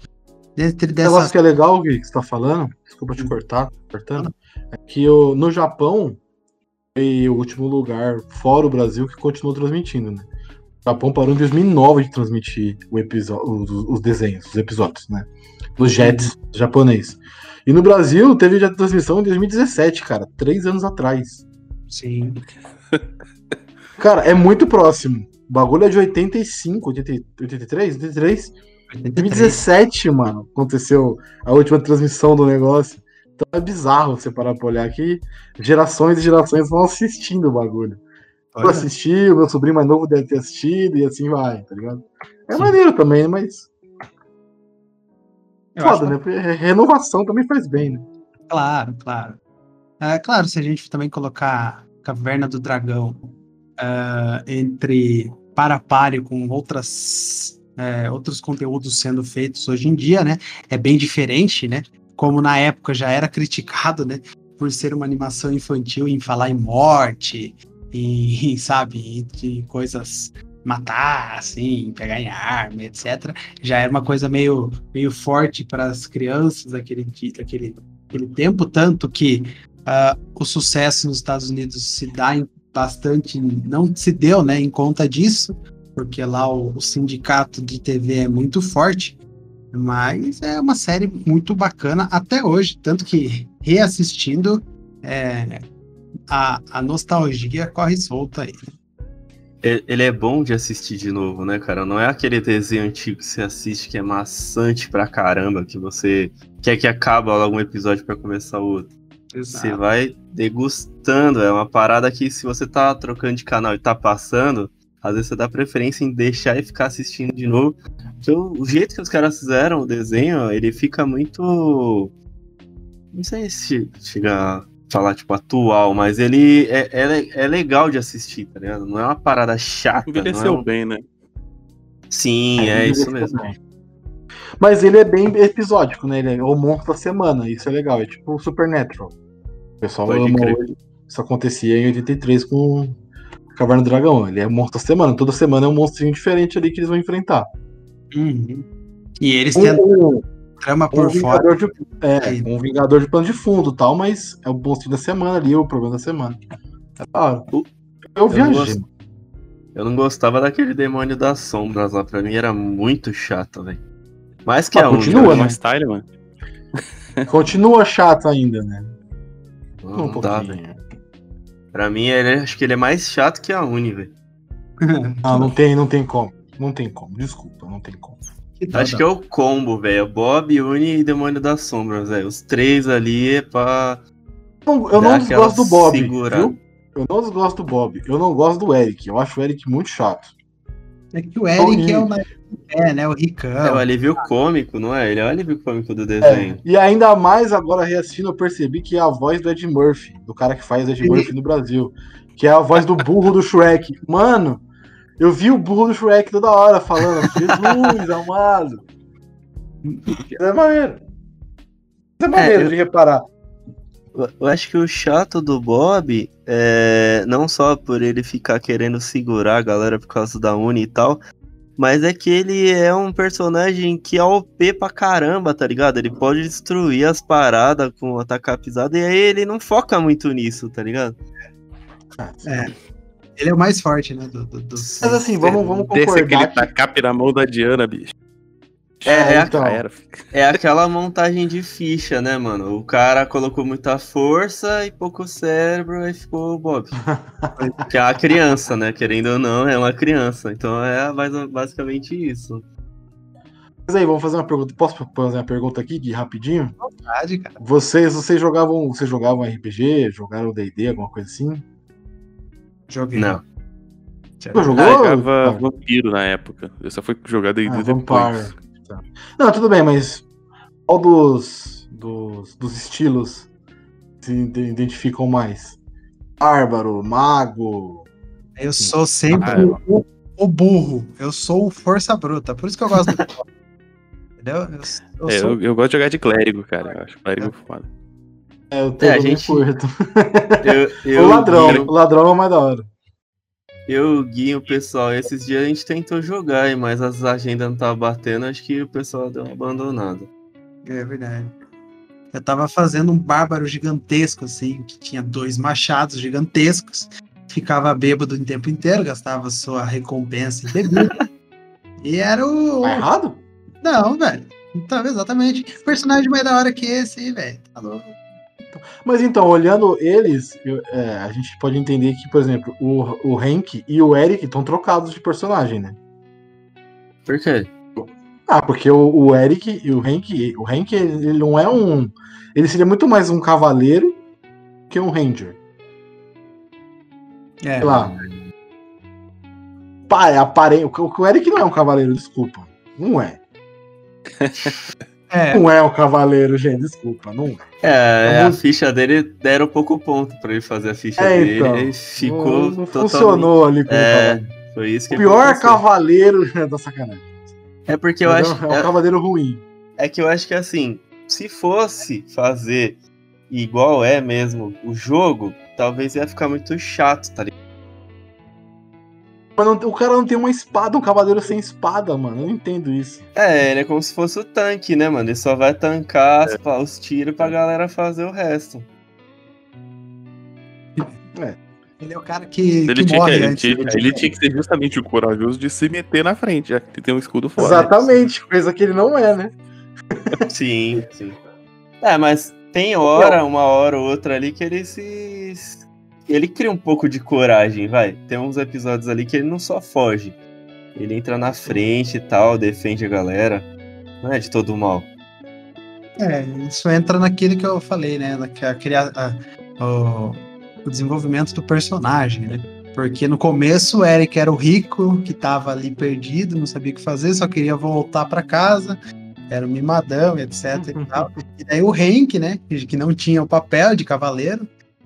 Dentro Um dessa negócio que é legal Gui, que você tá falando, desculpa te cortar, cortando, é que o, no Japão foi o último lugar, fora o Brasil, que continuou transmitindo, né? O Japão parou em 2009 de transmitir o episódio, os, os desenhos, os episódios, né? Dos Jets japonês. E no Brasil teve já transmissão em 2017, cara, três anos atrás. Sim. Cara, é muito próximo. O bagulho é de 85, 80, 83, 83. 2017, mano, aconteceu a última transmissão do negócio. Então é bizarro você parar pra olhar aqui. Gerações e gerações vão assistindo o bagulho. Eu Olha, assisti, o meu sobrinho mais novo deve ter assistido e assim vai, tá ligado? É maneiro também, mas eu foda, né? Renovação também faz bem, né? Claro, claro. É, claro, se a gente também colocar Caverna do Dragão ah, entre para páreo com outras é, outros conteúdos sendo feitos hoje em dia, né? É bem diferente, né? Como na época já era criticado, né? Por ser uma animação infantil em falar em morte, e sabe, de coisas matar, assim, pegar em arma, etc. Já era uma coisa meio, meio forte para as crianças daquele, daquele, daquele tempo, tanto que uh, o sucesso nos Estados Unidos se dá em bastante, não se deu, né, em conta disso, porque lá o, o sindicato de TV é muito forte, mas é uma série muito bacana até hoje, tanto que reassistindo é, a, a nostalgia corre solta aí. Ele é bom de assistir de novo, né, cara? Não é aquele desenho antigo que você assiste que é maçante pra caramba, que você quer que acabe algum episódio para começar outro. Exato. Você vai degustando, é uma parada que se você tá trocando de canal e tá passando, às vezes você dá preferência em deixar e ficar assistindo de novo. Então, o jeito que os caras fizeram o desenho, ele fica muito. Não sei se chega a falar, tipo, atual, mas ele é, é, é legal de assistir, tá ligado? Não é uma parada chata. Envelheceu não é um... bem, né? Sim, é, isso mesmo. Bem. Mas ele é bem episódico, né? Ele é o monstro da semana, isso é legal. É tipo o Supernatural. O pessoal Pode hoje. Isso acontecia em 83 com Caverna do Dragão. Ele é um monstro da semana. Toda semana é um monstrinho diferente ali que eles vão enfrentar. Uhum. E eles Um, têm um, trama um por fora. vingador de, é, um vingador de plano de fundo tal, mas é o monstrinho da semana ali, o problema da semana. É da hora. O- Eu Eu não, viajei. gost- eu não gostava daquele demônio das sombras lá, pra mim era muito chato, velho. Mais que Mas a um, continua, já, né? Style, mano. Continua chato ainda, né? Não, um dá, pouquinho. velho. Pra mim, ele, acho que ele é mais chato que a Uni, velho. Ah, não tem, não tem como. Não tem como, desculpa, não tem como. Que Acho dó. que é o combo, velho. Bob, Uni e Demônio das Sombras, velho. Os três ali é pra. Não, eu não desgosto do Bob, viu? Eu não desgosto do Bob. Eu não gosto do Eric. Eu acho o Eric muito chato. É que o Eric é o Tony. É, né? O É o Ricão. alívio cômico, não é? Ele é o alívio cômico do É, desenho. e ainda mais agora reassistindo, eu percebi que é a voz do Ed Murphy, do cara que faz Ed. Murphy no Brasil. Que é a voz do burro do Shrek. Mano, eu vi o burro do Shrek toda hora falando, Jesus amado. Isso é maneiro. Isso é maneiro eu- de reparar. Eu- Eu acho que o chato do Bob é não só por ele ficar querendo segurar a galera por causa da Uni e tal, mas é que ele é um personagem que é OP pra caramba, tá ligado? Ele pode destruir as paradas com atacar pisada e aí ele não foca muito nisso, tá ligado? É. Ele é o mais forte, né? Do, do, do- Mas assim, vamos, vamos Desse aquele concordar que... tacape na mão da Diana, bicho. É, é, então. Era. é aquela montagem de ficha, né, mano? O cara colocou muita força e pouco cérebro, aí ficou o Bob. que é uma criança, né? Querendo ou não, é uma criança. Então é mais- basicamente isso. Mas aí, vamos fazer uma pergunta. Posso fazer uma pergunta aqui, de rapidinho? Verdade, cara. Vocês, vocês jogavam, vocês jogavam RPG, jogaram D&D, alguma coisa assim? Joguei. Não. Jogou? Eu jogava Ah, vampiro na época. Eu só fui jogar D&D Ah, depois. Vampire. Tá. Não, tudo bem, mas qual dos, dos, dos estilos se ide- identificam mais? Bárbaro, mago. Eu sou sempre Ah, o, o burro. Eu sou o força bruta. Por isso que eu gosto do Entendeu? Eu, eu É, sou eu, eu gosto de jogar de clérigo, cara. Eu acho clérigo foda. É, eu tô É, gente- curto. Eu, eu, o ladrão, o ladrão é o mais da hora. Eu guio o pessoal. Esses dias a gente tentou jogar, mas as agendas não estavam batendo, acho que o pessoal deu uma abandonada. É verdade. Eu tava fazendo um bárbaro gigantesco, assim, que tinha dois machados gigantescos. Ficava bêbado o tempo inteiro, gastava sua recompensa em bebida. e era o. Tá errado? Não, velho. Então, exatamente. Personagem mais da hora que esse, aí, velho. Tá louco. Mas então, olhando eles, eu- é, a gente pode entender que, por exemplo, o, o Hank e o Eric estão trocados de personagem, né? Por quê? Ah, porque o, o Eric e o Hank, o Hank ele ele não é um. Ele seria muito mais um cavaleiro que um ranger. É. Sei lá. Pá, é aparente. O, o Eric não é um cavaleiro, desculpa. Não é. É, Não é o cavaleiro, gente, desculpa. Não É, Eu a ficha dele deram pouco ponto pra ele fazer a ficha É, dele então. e ficou não, não totalmente... funcionou ali com É, o cavaleiro. foi isso que O pior aconteceu. cavaleiro é da sacanagem. É porque eu Entendeu? acho... É um é- cavaleiro ruim. É que eu acho que assim, se fosse fazer igual é mesmo o jogo, talvez ia ficar muito chato, tá ligado? Mas não- o cara não tem uma espada, um cavaleiro sem espada, mano. Eu não entendo isso. É, ele é como se fosse o tanque, né, mano? Ele só vai tancar as- os tiros pra galera fazer o resto. ele é o cara que, Ele que tinha, que, morre ele, antes. tinha, ele tinha que ser justamente o corajoso de se meter na frente, já que ele tem um escudo foda. Exatamente, coisa que ele não é, né? Sim, sim. É, mas tem hora, uma hora ou outra ali que ele se. Ele cria um pouco de coragem, vai. Tem uns episódios ali que ele não só foge. Ele entra na frente e tal, defende a galera. Não é de todo mal. É, isso entra naquilo que eu falei, né? na- que a a- o, o desenvolvimento do personagem, né? Porque no começo o Eric era o rico que tava ali perdido, não sabia o que fazer, só queria voltar para casa, era um mimadão, etc e tal. E daí o Hank, né? que- Que não tinha o papel de cavaleiro,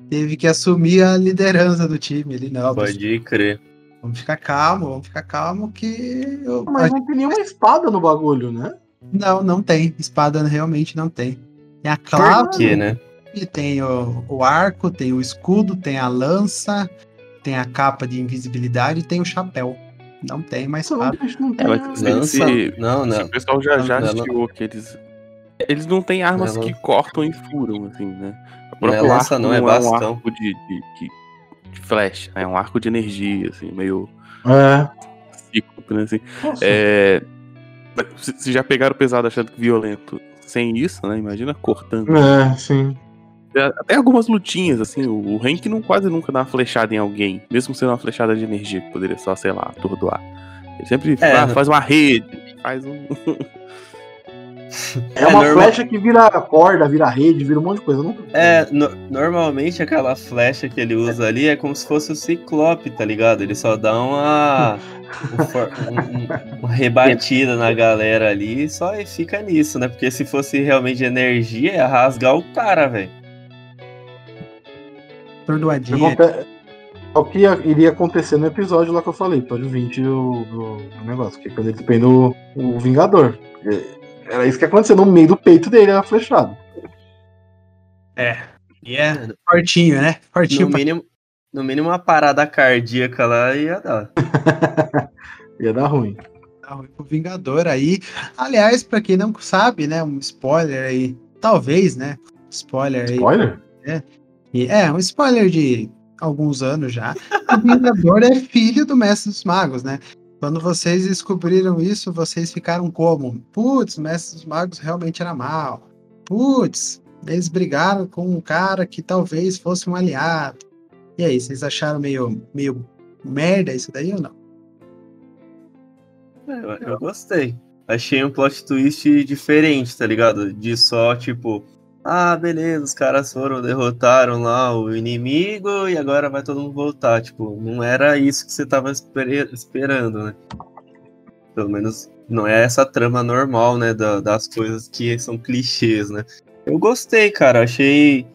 teve que assumir a liderança do time. Ele não, Pode crer. vamos ficar calmo, vamos ficar calmo que eu, Mas não tem nenhuma espada no bagulho, né? não, não tem. Espada realmente não tem. Tem a clava, Por quê, né? e tem o, o arco, tem o escudo, tem a lança, tem a capa de invisibilidade e tem o chapéu. Não tem mais não, espada. tem- não É, tem. mas se- Lança. se- Não, se não. o pessoal já, já Não, não. assistiu que eles. Eles não têm armas Não, que cortam e furam, assim, né? O Não é próprio lança, arco não, é um bastão. arco de, de, de, de flash, é um arco de energia, assim, meio É. cíclico, né? Assim. Nossa. É, se, já pegaram pesado achando que violento sem isso, né? Imagina cortando. É, sim. Até algumas lutinhas, assim, o, o Hank não, quase nunca dá uma flechada em alguém, mesmo sendo uma flechada de energia, que poderia só, sei lá, atordoar. Ele sempre É, né? faz uma rede, faz um. É, É uma normal- flecha que vira corda, vira rede, vira um monte de coisa. Não... É, no- normalmente aquela flecha que ele usa ali é como se fosse o Ciclope, tá ligado? Ele só dá uma. um um- um- uma rebatida na galera ali e só e fica nisso, né? Porque se fosse realmente energia, ia rasgar o cara, velho. Atordoadinha. Aconte- É o que ia- iria acontecer no episódio lá que eu falei, episódio 20 do, do, negócio, que é quando ele depende do o Vingador. É, Era isso que aconteceu no meio do peito dele, era flechado. E é fortinho, né? Fortinho No pra mínimo, no mínimo uma parada cardíaca lá ia dar. Ia dar ruim. dar ruim pro Vingador aí. Aliás, pra quem não sabe, né? Um spoiler aí. Talvez, né? Spoiler aí. Spoiler? E é, um spoiler de alguns anos já. O Vingador é filho do Mestre dos Magos, né? Quando vocês descobriram isso, vocês ficaram como? Putz, o Mestre dos Magos realmente era mal. Putz, eles brigaram com um cara que talvez fosse um aliado. E aí, vocês acharam meio, meio merda isso daí ou não? Eu, eu gostei. Achei um plot twist diferente, tá ligado? De só, tipo, ah, beleza, os caras foram, derrotaram lá o inimigo e agora vai todo mundo voltar. Tipo, não era isso que você tava esper- esperando, né? Pelo menos não é essa trama normal, né? da- das coisas que são clichês, né? Eu gostei, cara. Achei.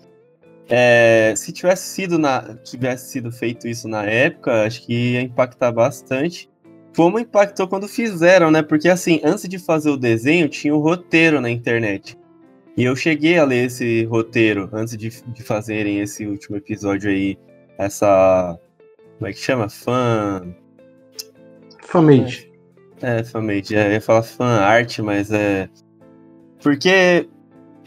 é, se tivesse sido na, tivesse sido feito isso na época, acho que ia impactar bastante como impactou quando fizeram, né? Porque assim, antes de fazer o desenho, tinha o roteiro na internet. E eu cheguei a ler esse roteiro antes de, de fazerem esse último episódio aí. Essa. Como é que chama? Fã. Famate. É, fanmade. É, eu ia falar fan art, mas é. Porque.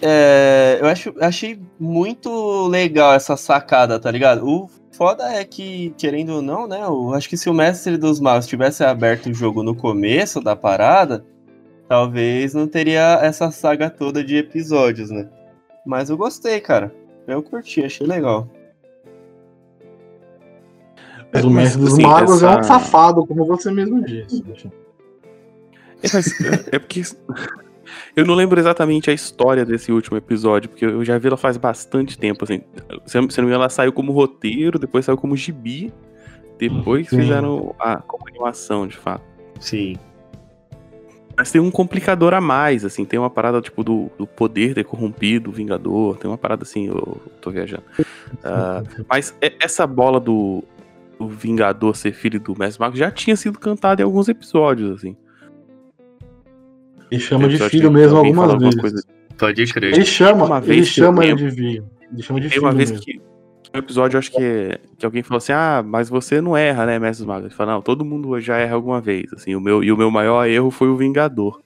é, eu acho, achei muito legal essa sacada, tá ligado? O foda é que, querendo ou não, né? Eu acho que se o Mestre dos Magos tivesse aberto o jogo no começo da parada, talvez não teria essa saga toda de episódios, né? Mas eu gostei, cara. Eu curti, achei legal. Mas o Mestre dos assim, Magos é um essa- safado, como você mesmo disse. É, mas, é- é porque. Eu não lembro exatamente a história desse último episódio, porque eu já vi ela faz bastante tempo, assim. Se não me engano, ela saiu como roteiro, depois saiu como gibi, depois Sim. fizeram a como animação, de fato. Sim. Mas tem um complicador a mais, assim, tem uma parada tipo do, do poder ter corrompido o Vingador, tem uma parada assim, eu tô viajando. Ah, mas essa bola do, do Vingador ser filho do Mestre Mago já tinha sido cantada em alguns episódios, assim. Ele chama de filho mesmo algumas vezes. coisa. Pode crer. Ele chama, Uma ele eu chama ele lembro- de filho. Ele chama de Tem filho uma vez mesmo. que um episódio, eu acho que, que alguém falou assim: Ah, mas você não erra, né, Mestre dos Magos? Ele fala, não, todo mundo já erra alguma vez. Assim, o meu, e o meu maior erro foi o Vingador.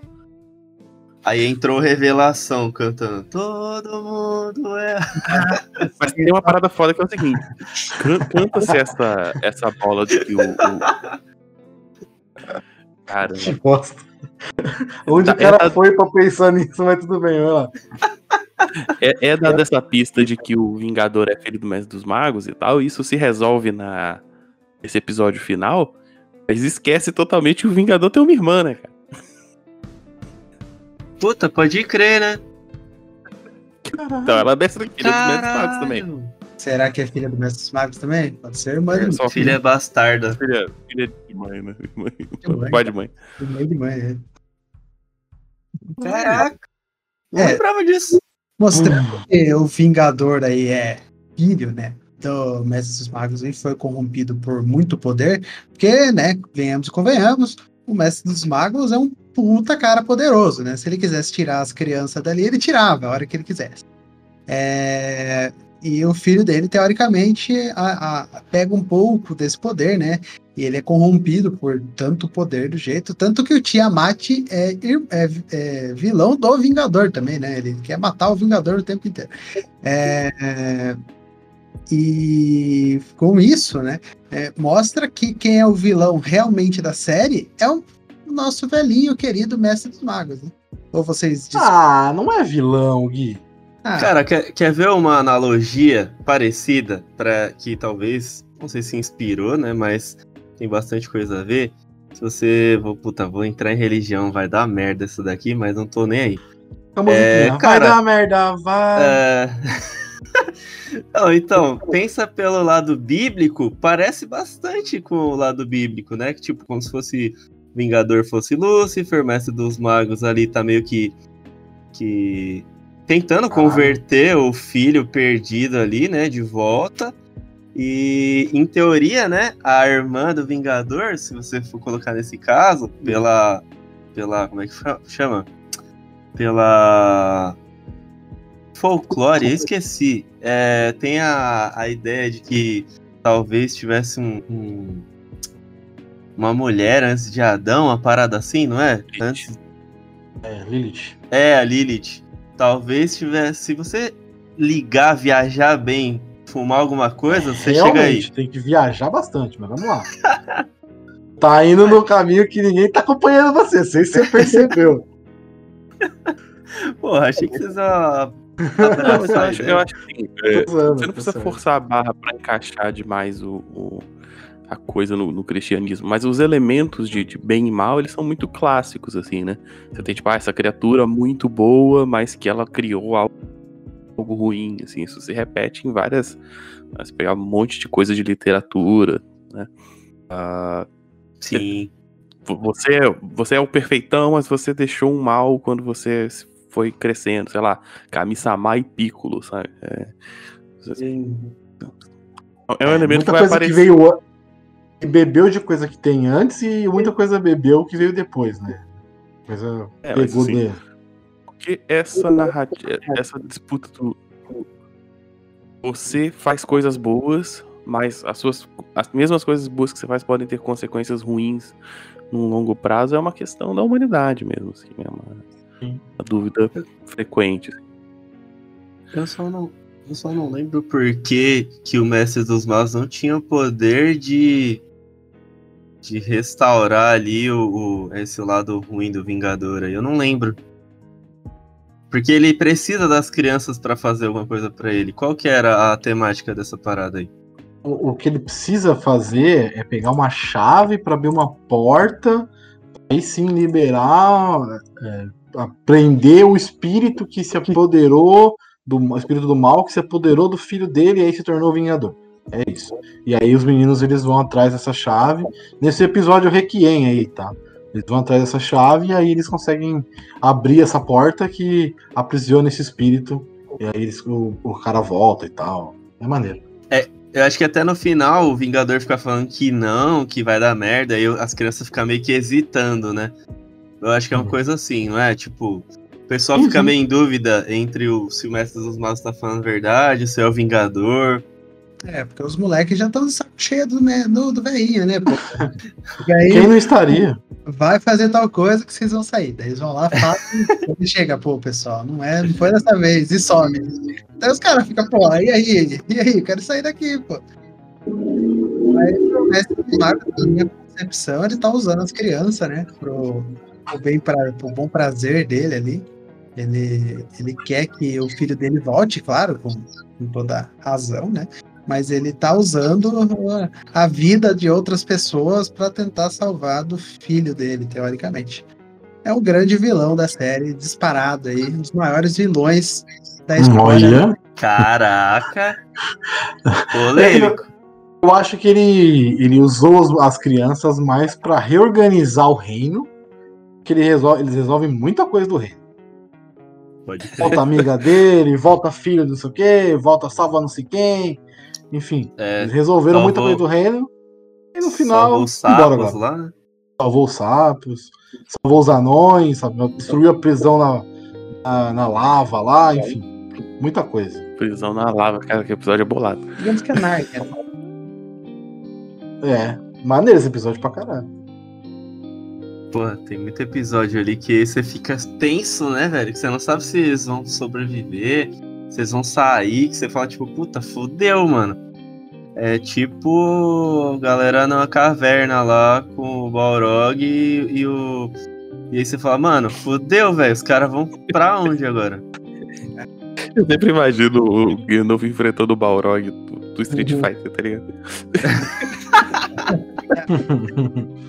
Aí entrou Revelação cantando. Todo mundo é. Mas tem uma parada foda que é o seguinte: can- canta-se essa, essa bola de que o. o... Cara, Que bosta. Onde Tá, o cara é- foi pra pensar nisso, mas tudo bem, vai lá. É, é dada essa pista de que o Vingador é filho do Mestre dos Magos e tal, e isso se resolve na esse episódio final, mas esquece totalmente que o Vingador tem uma irmã, né, cara? Puta, pode crer, né? Então ela é mestre filha dos Mestres dos Magos também. Caralho. Será que é filha do Mestre dos Magos também? Pode ser irmã É, de só Filha bastarda. filha, filha de mãe, né? Mãe, mãe. pai de mãe. irmã de mãe. é. Caraca. Não É. lembrava disso. Mostrando que o Vingador aí é filho, né? Do Mestre dos Magos e foi corrompido por muito poder, porque, né, venhamos e convenhamos, o Mestre dos Magos é um puta cara poderoso, né? Se ele quisesse tirar as crianças dali, ele tirava a hora que ele quisesse. É, E o filho dele, teoricamente, a- a- pega um pouco desse poder, né? E ele é corrompido por tanto poder do jeito, tanto que o Tiamat é, é- é vilão do Vingador também, né? Ele quer matar o Vingador o tempo inteiro. É, é, e com isso, né? é, mostra que quem é o vilão realmente da série é o nosso velhinho querido Mestre dos Magos, né? Ou vocês dizem, Ah, não é vilão, Gui. Ah, Cara, quer, quer ver uma analogia parecida para que talvez, não sei se inspirou, né? Mas tem bastante coisa a ver. Se você, vou, puta, vou entrar em religião, vai dar merda isso daqui, mas não tô nem aí. A musiquinha, É, vai cara, dar merda, vai. É... Não, então, pensa pelo lado bíblico, parece bastante com o lado bíblico, né? Que tipo, como se fosse Vingador fosse Lúcifer, Mestre dos Magos ali tá meio que. que tentando converter o filho perdido ali, né? De volta. E em teoria, né? A irmã do Vingador, se você for colocar nesse caso, pela. pela. como é que chama? Pela folclore, eu esqueci. É, tem a, a ideia de que talvez tivesse um, um- uma mulher antes de Adão, uma parada assim, não é? Lilith. Antes, É, Lilith. é, a Lilith. Talvez tivesse. Se você ligar, viajar bem, fumar alguma coisa, você chega aí. Realmente, tem que viajar bastante, mas vamos lá. tá indo no caminho que ninguém tá acompanhando você, não sei se você percebeu. Porra, achei que vocês iam. Não, eu acho, eu acho que assim, é, você não precisa forçar a barra pra encaixar demais o, o- a coisa no, no cristianismo, mas os elementos de, de bem e mal, eles são muito clássicos, assim, né? Você tem, tipo, ah, essa criatura muito boa, mas que ela criou algo, algo ruim, assim, isso se repete em várias... Você pegar um monte de coisa de literatura, né? Ah, Sim. você, você é o perfeitão, mas você deixou um mal quando você foi crescendo, sei lá, Kami-sama e Piccolo, sabe? É, é um elemento que muita vai coisa aparecer. que veio que bebeu de coisa que tem antes e muita coisa bebeu que veio depois, né? Coisa É, pegou assim, dele. Porque essa narrativa, essa disputa do. Você faz coisas boas, mas as suas. As mesmas coisas boas que você faz podem ter consequências ruins num longo prazo, é uma questão da humanidade mesmo, assim, é uma, Sim. uma dúvida frequente. Eu só não, eu só não lembro por que, que o Mestre dos Magos não tinha o poder de, de restaurar ali o, o- esse lado ruim do Vingador aí. Eu não lembro. Porque ele precisa das crianças pra fazer alguma coisa pra ele. Qual que era a temática dessa parada aí? O, o que ele precisa fazer é pegar uma chave para abrir uma porta, aí sim liberar, é, prender o espírito que se apoderou do espírito do mal que se apoderou do filho dele e aí se tornou vingador. É isso. E aí os meninos eles vão atrás dessa chave. Nesse episódio Requiem aí, tá? Eles vão atrás dessa chave e aí eles conseguem abrir essa porta que aprisiona esse espírito. E aí eles- o, o cara volta e tal. É maneiro. Eu acho que até no final o Vingador fica falando que não, que vai dar merda, aí as crianças ficam meio que hesitando, né? Eu acho que é uma Uhum. coisa assim, não é? Tipo, o pessoal Sim, fica meio em dúvida entre o se o Mestre dos Magos tá falando a verdade, se é o Vingador. É, porque os moleques já estão de saco cheio do, né, do, do velhinho, né, pô? Aí Quem não estaria? vai fazer tal coisa que vocês vão sair. Daí eles vão lá, fazem, e chega, pô, pessoal, não é, não foi dessa vez, e some. Daí os caras ficam, pô, e aí? E aí? Quero sair daqui, pô. Aí o mestre mago, na minha concepção, ele tá usando as crianças, né, pro, pro, bem pra, pro bom prazer dele ali. Ele, ele quer que o filho dele volte, claro, com, com toda razão, né? Mas ele tá usando a, vida de outras pessoas para tentar salvar do filho dele, teoricamente. É o grande vilão da série, disparado aí, um dos maiores vilões da história. Olha. Caraca! Polêmico. Eu acho que ele, ele usou as, as crianças mais pra reorganizar o reino. Que ele resolve, eles resolvem muita coisa do reino. Volta amiga dele, volta filho não sei o quê, volta salva não sei quem. Enfim, É, eles resolveram salvou- muita coisa do reino. E no final, salvou os embora lá, né? Salvou os sapos, salvou os anões, sabe? destruiu a prisão na, na, na lava lá, enfim. Muita coisa. Prisão na lava, cara, que episódio é bolado. Digamos que é Narnia. É, maneiro esse episódio pra caralho. Porra, tem muito episódio ali que você fica tenso, né, velho? Que você não sabe se eles vão sobreviver, eles vão sair, que você fala, tipo, puta, fudeu, mano. É tipo galera numa caverna lá com o Balrog e, e o. E aí você fala, mano, fudeu, velho. Os caras vão pra onde agora? Eu sempre imagino o Gandalf enfrentando o Balrog do, do Street Uhum. Fighter, tá ligado?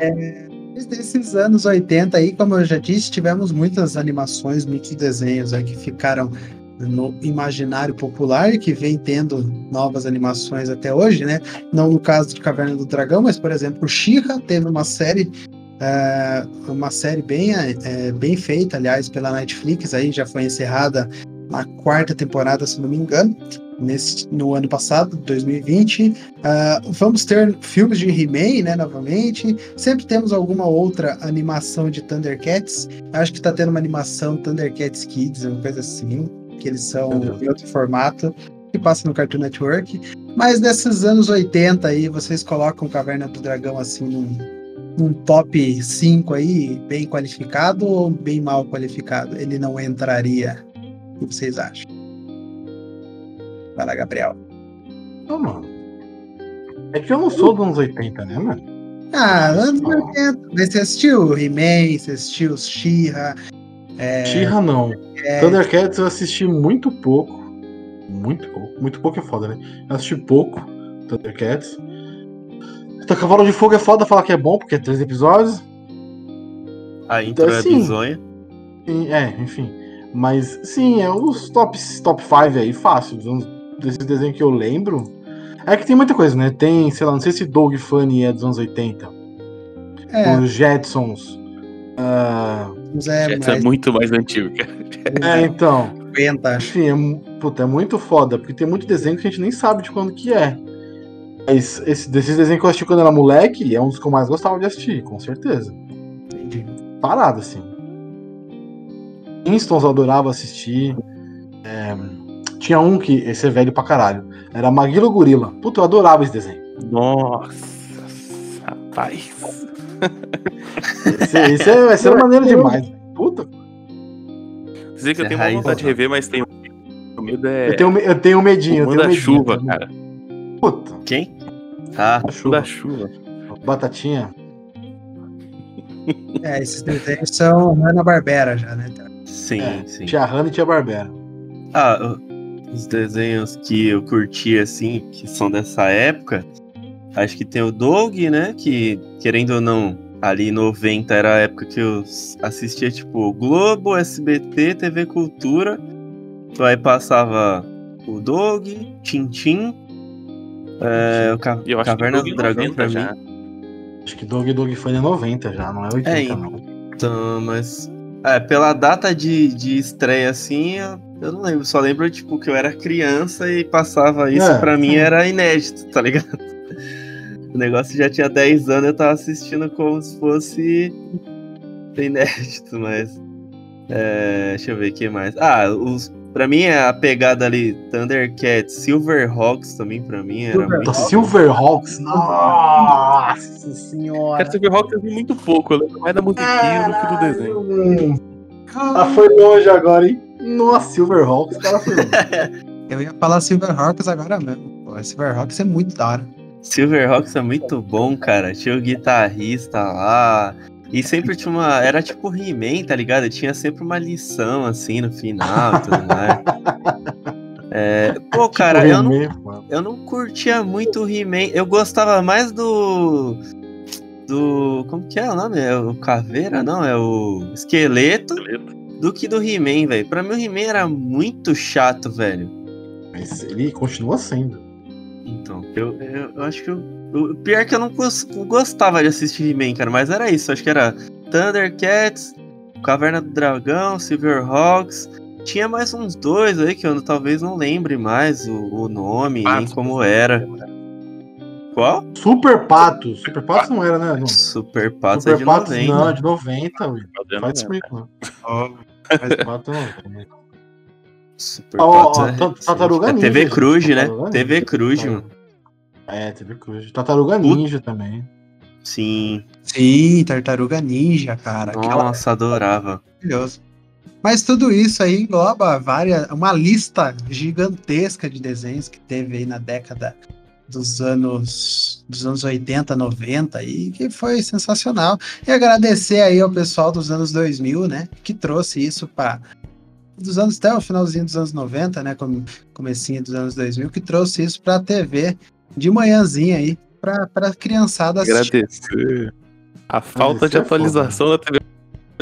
É, desde esses anos 80 aí, como eu já disse, tivemos muitas animações, muitos desenhos aí que ficaram no imaginário popular e que vem tendo novas animações até hoje, né? Não no caso de Caverna do Dragão, mas por exemplo, She-Ra teve uma série é, uma série bem, é, bem feita, aliás, pela Netflix, aí já foi encerrada na quarta temporada, se não me engano, nesse, no ano passado, 2020. Ah, vamos ter filmes de He-Man, né, novamente. Sempre temos alguma outra animação de Thundercats. Acho que tá tendo uma animação Thundercats Kids, uma coisa assim, que eles são em outro formato, que passa no Cartoon Network. Mas nesses anos 80 aí, vocês colocam Caverna do Dragão assim num, num top 5 aí, bem qualificado ou bem mal qualificado? Ele não entraria. O que vocês acham? Vai lá, Gabriel. Não, mano. É que eu não sou dos anos 80, né, mano? Ah, anos 80. Mas você assistiu He-Man, você assistiu She-Ra. É, She-Ra não. é, Thundercats eu assisti muito pouco. Muito pouco. Muito pouco é foda, né? Eu assisti pouco Thundercats. Então, Cavalo de Fogo é foda falar que é bom, porque é três episódios. A intro é assim, bizonha. Sim, é, enfim. Mas sim, é os top 5 top five aí, fácil. dos anos- Desses desenhos que eu lembro. É que tem muita coisa, né? Tem, sei lá, não sei se Doug Funny é dos anos 80. é, Os Jetsons. mas é, Essa é muito mais antigo, cara. é, então. 50, acho. Enfim, é, puta, é muito foda, porque tem muito desenho que a gente nem sabe de quando que é. Mas esse, desses desenhos que eu assisti quando era moleque, é um dos que eu mais gostava de assistir, com certeza. Entendi. Parado, assim. Instons eu adorava assistir. É, tinha um que, esse é velho pra caralho, era Maguilo Gorila. Puta, eu adorava esse desenho. Nossa, rapaz. Esse, esse, é, esse era maneiro demais. Puta, Dizer que eu é tenho uma raiz, vontade de rever, mas tenho o medo é. eu, tenho, eu tenho medinho, eu tenho medinho. chuva, cara. Puta, Quem? Ah, chuva. Da chuva. Batatinha. É, esses desenhos são Hanna-Barbera já, né? sim, É, sim. Tia Hanna e Tia Barbera. Ah, o- os desenhos que eu curti, assim, que são dessa época, acho que tem o Doug, né? Que, querendo ou não, ali em 90 era a época que eu assistia, tipo, Globo, SBT, TV Cultura. Então, aí passava o Doug, Tintim, é, o Ca- eu acho Caverna que do Doug Dragão 90 pra já. mim. Acho que Dog Dog Funny é 90 já, não é 80 É, não. Então, mas. É, pela data de, de estreia, assim, eu, eu não lembro. Só lembro, tipo, que eu era criança e passava isso, É, pra mim sim. era inédito, tá ligado? O negócio já tinha 10 anos, eu tava assistindo como se fosse inédito, mas. É, deixa eu ver o que mais. Ah, os, pra mim a pegada ali, Thundercats, Silverhawks também, pra mim era Puta, muito. Silverhawks, nossa senhora. Cara, Silverhawks eu vi muito pouco, eu lembro mais da musiquinha do que do desenho. Ah, foi longe agora, hein? Nossa, Silverhawks, cara foi. Eu ia falar Silverhawks agora mesmo. Pô, Silverhawks é muito da hora. Silverhawks é muito bom, cara. Tinha o guitarrista lá. E sempre tinha uma. Era tipo He-Man, tá ligado? Tinha sempre uma lição assim no final e tudo mais. É, pô, cara, Tipo eu não, eu não curtia muito o He-Man. Eu gostava mais do. Do. Como que é o nome? É o Caveira? Não, é o Esqueleto. Do que do He-Man, velho. Pra mim o He-Man era muito chato, velho. Mas ele continua sendo. Então, eu, eu, eu acho que eu, o pior é que eu não gos- gostava de assistir He-Man, cara, mas era isso. Acho que era Thundercats, Caverna do Dragão, Silverhawks. Tinha mais uns dois aí que eu talvez não lembre mais o, o nome, nem como era. Qual? Super Patos. Super Patos não era, né? Não. Super Patos Super é de Patos 90. não, é de 90, velho. Faz isso comigo, não. Patos não. Super Ó, Patos ó, é- ta- Tartaruga é Ninja. TV Cruz, né? TV. Cruz, mano. É, TV Cruz. Tartaruga Ninja também. Sim. Sim, Tartaruga Ninja, cara. Aquela Nossa, adorava. maravilhoso. Mas tudo isso aí engloba várias, uma lista gigantesca de desenhos que teve aí na década dos anos dos anos 80, 90 e que foi sensacional. E agradecer aí ao pessoal dos anos 2000, né, que trouxe isso para dos anos até o finalzinho dos anos 90, né, como comecinho dos anos 2000, que trouxe isso para a TV de manhãzinha aí para para criançada assistir. Agradecer a falta de é foda. atualização da TV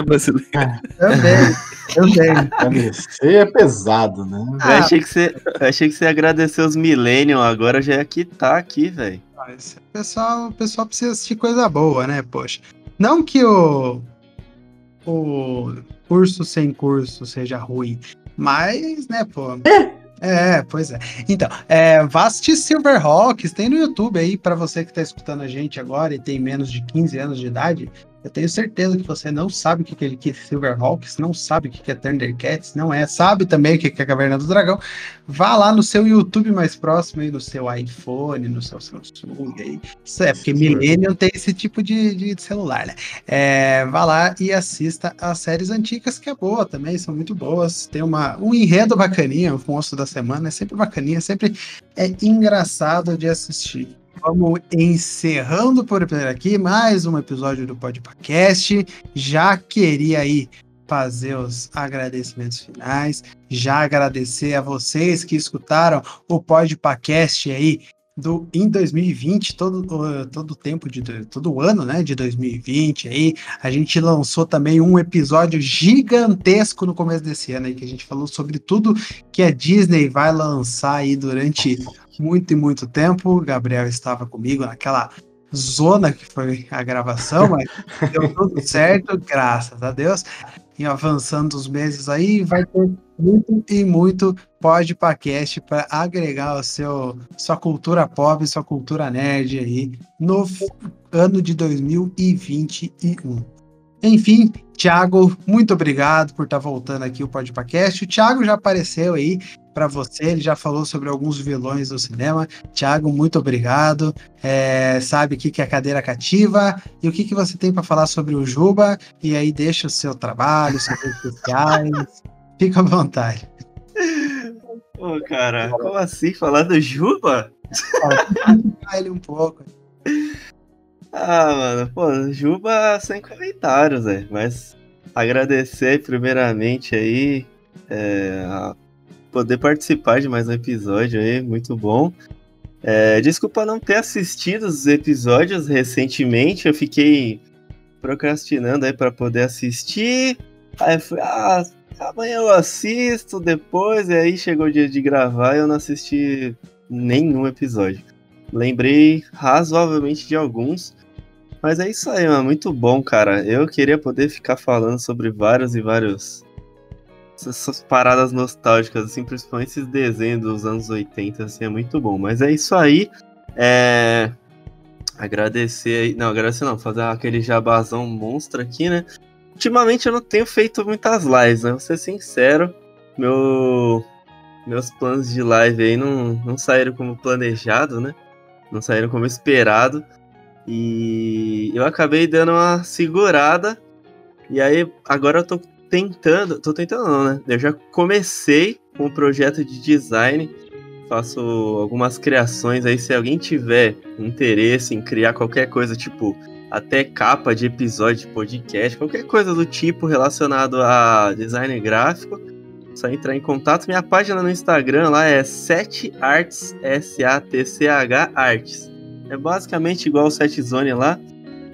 brasileira. Também, também. Agradecer é pesado, né? Eu Ah, achei que você, eu achei que você ia agradecer os Millennium, agora já ia quitar aqui, velho. Mas o pessoal, o pessoal precisa assistir coisa boa, né? Poxa. Não que o, o curso sem curso seja ruim, mas, né, pô. É, pois é. Então, é, vá assistir Silverhawks, tem no YouTube aí, pra você que tá escutando a gente agora e tem menos de 15 anos de idade. Eu tenho certeza que você não sabe o que que é que é Silverhawks, não sabe o que que é Thundercats, não é, sabe também o que que é Caverna do Dragão. Vá lá no seu YouTube mais próximo aí, no seu iPhone, no seu Samsung aí. Isso é, porque Millennium tem esse tipo de, de celular, né? É, vá lá e assista as séries antigas, que é boa também, são muito boas. Tem uma, um enredo bacaninha, o monstro da semana, é sempre bacaninha, sempre é engraçado de assistir. Vamos encerrando por aqui mais um episódio do Podpacast. Já queria aí fazer os agradecimentos finais, já agradecer a vocês que escutaram o Podpacast aí do em 2020, todo todo tempo de do- todo o ano, né, de 2020 aí, a gente lançou também um episódio gigantesco no começo desse ano aí que a gente falou sobre tudo que a Disney vai lançar aí durante muito e muito tempo. O Gabriel estava comigo naquela zona que foi a gravação, mas deu tudo certo, graças a Deus. E avançando os meses aí, vai ter muito e muito podcast para agregar o seu sua cultura pop, sua cultura nerd aí no ano de 2021. Enfim, Thiago, muito obrigado por estar voltando aqui o podcast. O Thiago já apareceu aí para você, ele já falou sobre alguns vilões do cinema. Thiago, muito obrigado. É, sabe o que que é cadeira cativa e o que, que você tem para falar sobre o Juba. E aí deixa o seu trabalho, suas redes sociais. Fica à vontade. Pô, cara, como assim? Falar do Juba? Ele um pouco. Ah, mano, pô, Juba sem comentários, velho. Mas agradecer primeiramente aí é, a poder participar de mais um episódio aí, muito bom. É, desculpa não ter assistido os episódios recentemente, eu fiquei procrastinando aí pra poder assistir. Aí fui, ah, amanhã eu assisto depois, e aí chegou o dia de gravar e eu não assisti nenhum episódio. Lembrei razoavelmente de alguns, Mas é isso aí, mano. Muito bom, cara. Eu queria poder ficar falando sobre vários e vários. Essas paradas nostálgicas, assim, principalmente esses desenhos dos anos 80, assim, é muito bom. Mas é isso aí. É. Agradecer. Não, agradecer não, fazer aquele jabazão monstro aqui, né? Ultimamente eu não tenho feito muitas lives, né? Vou ser sincero. Meu. Meus planos de live aí não, não saíram como planejado, né? Não saíram como esperado. E eu acabei dando uma segurada. E aí, agora eu tô tentando. Tô tentando, não, né? Eu já comecei com um projeto de design. Faço algumas criações aí. Se alguém tiver interesse em criar qualquer coisa, tipo até capa de episódio de podcast, qualquer coisa do tipo relacionado a design gráfico, só entrar em contato. Minha página no Instagram lá é 7arts, S-A-T-C-H Arts. É basicamente igual o Set Zone lá,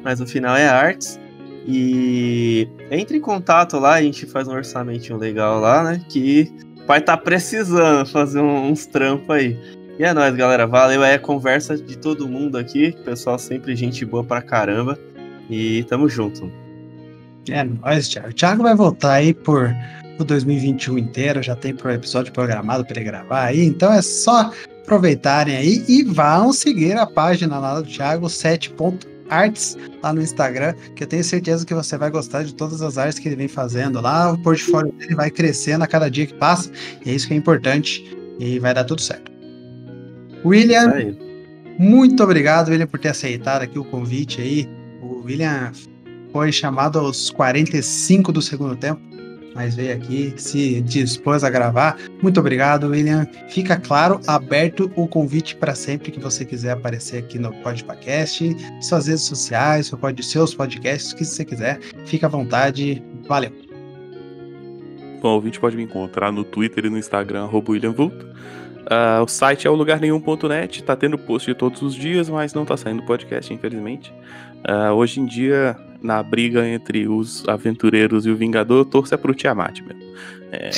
mas o final é Arts. E entre em contato lá, a gente faz um orçamento legal lá, né? Que vai estar tá precisando fazer uns trampos aí. E é nóis, galera. Valeu aí a conversa de todo mundo aqui. Pessoal, sempre gente boa pra caramba. E tamo junto. É nóis, Thiago. O Thiago vai voltar aí por o 2021 inteiro. Já tem pro episódio programado para ele gravar aí. Então é só aproveitarem aí e vão seguir a página lá do Thiago 7.arts lá no Instagram, que eu tenho certeza que você vai gostar de todas as artes que ele vem fazendo lá. O portfólio dele vai crescendo a cada dia que passa. E é isso que é importante. E vai dar tudo certo. William, muito obrigado, William, por ter aceitado aqui o convite aí. O William foi chamado aos 45 do segundo tempo, mas veio aqui, se dispôs a gravar. Muito obrigado, William. Fica claro, aberto o convite para sempre que você quiser aparecer aqui no Podcast, suas redes sociais, seu pod, seus podcasts, o que você quiser. Fica à vontade. Valeu. Bom, o ouvinte pode me encontrar no Twitter e no Instagram, William Vulto. Uh, o site é o lugarnenhum.net, tá tendo post de todos os dias, mas não tá saindo podcast, infelizmente. Uh, hoje em dia, na briga entre os aventureiros e o Vingador, eu torço é pro Tiamat mesmo. É...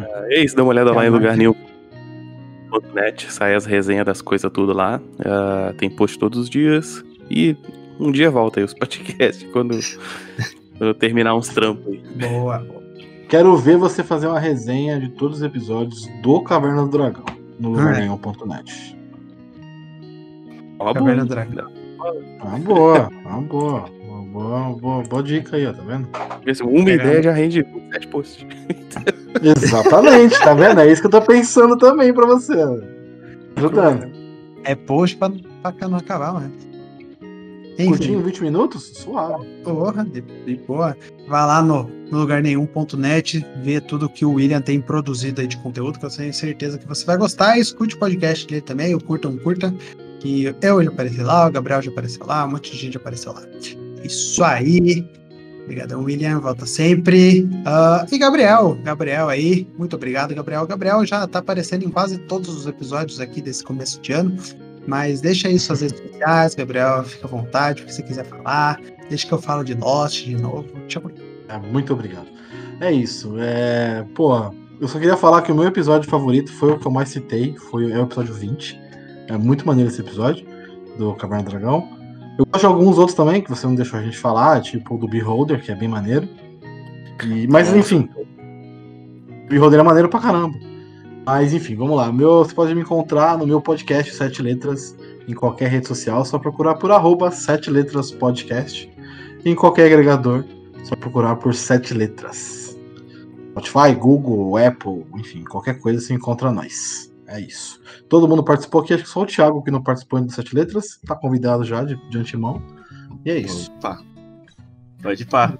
uh, é isso, dá uma olhada lá em lugarnenhum.net, sai as resenhas das coisas tudo lá. Uh, tem post todos os dias e um dia volta aí os podcasts quando, quando eu terminar uns trampos aí. Boa, boa. Quero ver você fazer uma resenha de todos os episódios do Caverna do Dragão no lugarnenhum.net. Caverna do Dragão. Ah, boa, ah, boa. Uma boa, boa, boa dica aí, ó, tá vendo? Uma ideia já rende sete posts. Exatamente, tá vendo? É isso que eu tô pensando também pra você. Ajudando. É post pra, pra não acabar, mano. Curtinho, 20 minutos? Suave. Porra, de, de boa. Vai lá no, no lugar nenhum.net, ver tudo que o William tem produzido aí de conteúdo, que eu tenho certeza que você vai gostar. E escute o podcast dele também, o Curta um Curta, que eu já apareci lá, o Gabriel já apareceu lá, um monte de gente apareceu lá. Isso aí. Obrigadão, William. Volta sempre. Uh, e Gabriel, Gabriel aí, muito obrigado, Gabriel. Gabriel já tá aparecendo em quase todos os episódios aqui desse começo de ano. Mas deixa aí suas redes sociais, Gabriel, fica à vontade, o que você quiser falar. Deixa que eu falo de Lost de novo. Tchau. É, muito obrigado. É isso. É... Pô, eu só queria falar que o meu episódio favorito foi o que eu mais citei, foi é o episódio 20. É muito maneiro esse episódio do Caverna do Dragão. Eu gosto de alguns outros também, que você não deixou a gente falar, tipo o do Beholder, que é bem maneiro. E... Mas enfim. O Beholder é maneiro pra caramba. Mas enfim, vamos lá. Meu, você pode me encontrar no meu podcast Sete Letras em qualquer rede social, só procurar por arroba Sete Letras Podcast. Em qualquer agregador, só procurar por Sete Letras. Spotify, Google, Apple, enfim, qualquer coisa você encontra nós. É isso. Todo mundo participou aqui, acho que só o Thiago que não participou ainda do Sete Letras. Tá convidado já de, de antemão. E é isso. Opa. Pode pá.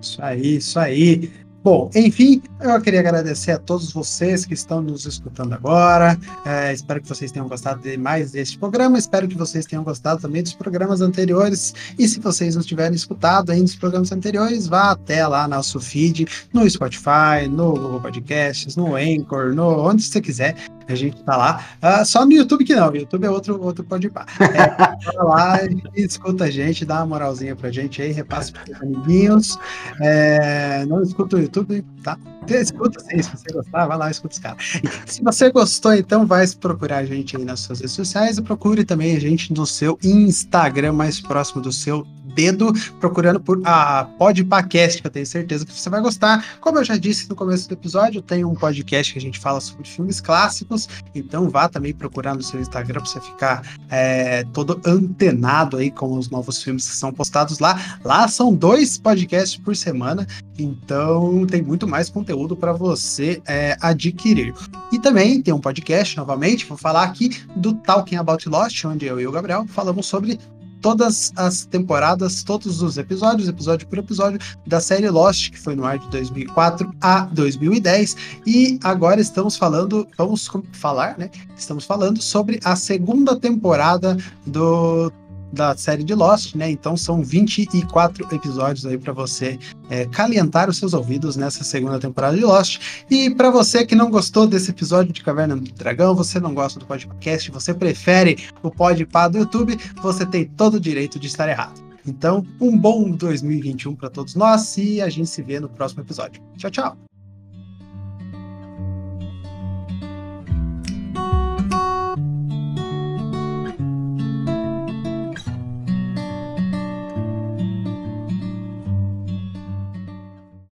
Isso aí, isso aí. Bom, enfim, eu queria agradecer a todos vocês que estão nos escutando agora. É, espero que vocês tenham gostado de mais deste programa. Espero que vocês tenham gostado também dos programas anteriores. E se vocês não tiverem escutado ainda os programas anteriores, vá até lá nosso feed, no Spotify, no Google Podcasts, no Anchor, no onde você quiser. A gente tá lá. Ah, só no YouTube que não. YouTube é outro, outro pode ir. É, lá e escuta a gente, dá uma moralzinha pra gente aí, repasse pros amiguinhos. É, não escuta o YouTube, tá? Escuta sim, se você gostar, vai lá, escuta os caras. Se você gostou, então vai procurar a gente aí nas suas redes sociais e procure também a gente no seu Instagram mais próximo do seu dedo, procurando por a Podpacast, que eu tenho certeza que você vai gostar. Como eu já disse no começo do episódio, tem um podcast que a gente fala sobre filmes clássicos, então vá também procurar no seu Instagram para você ficar é, todo antenado aí com os novos filmes que são postados lá. Lá são dois podcasts por semana, então tem muito mais conteúdo para você é, adquirir. E também tem um podcast, novamente, vou falar aqui do Talking About Lost, onde eu e o Gabriel falamos sobre todas as temporadas, todos os episódios, episódio por episódio, da série Lost, que foi no ar de 2004 a 2010. E agora estamos falando, vamos falar, né? Estamos falando sobre a segunda temporada do da série de Lost, né? Então são 24 episódios aí para você é, calentar os seus ouvidos nessa segunda temporada de Lost. E para você que não gostou desse episódio de Caverna do Dragão, você não gosta do podcast, você prefere o podpá do YouTube, você tem todo o direito de estar errado. Então, um bom 2021 para todos nós e a gente se vê no próximo episódio. Tchau, tchau!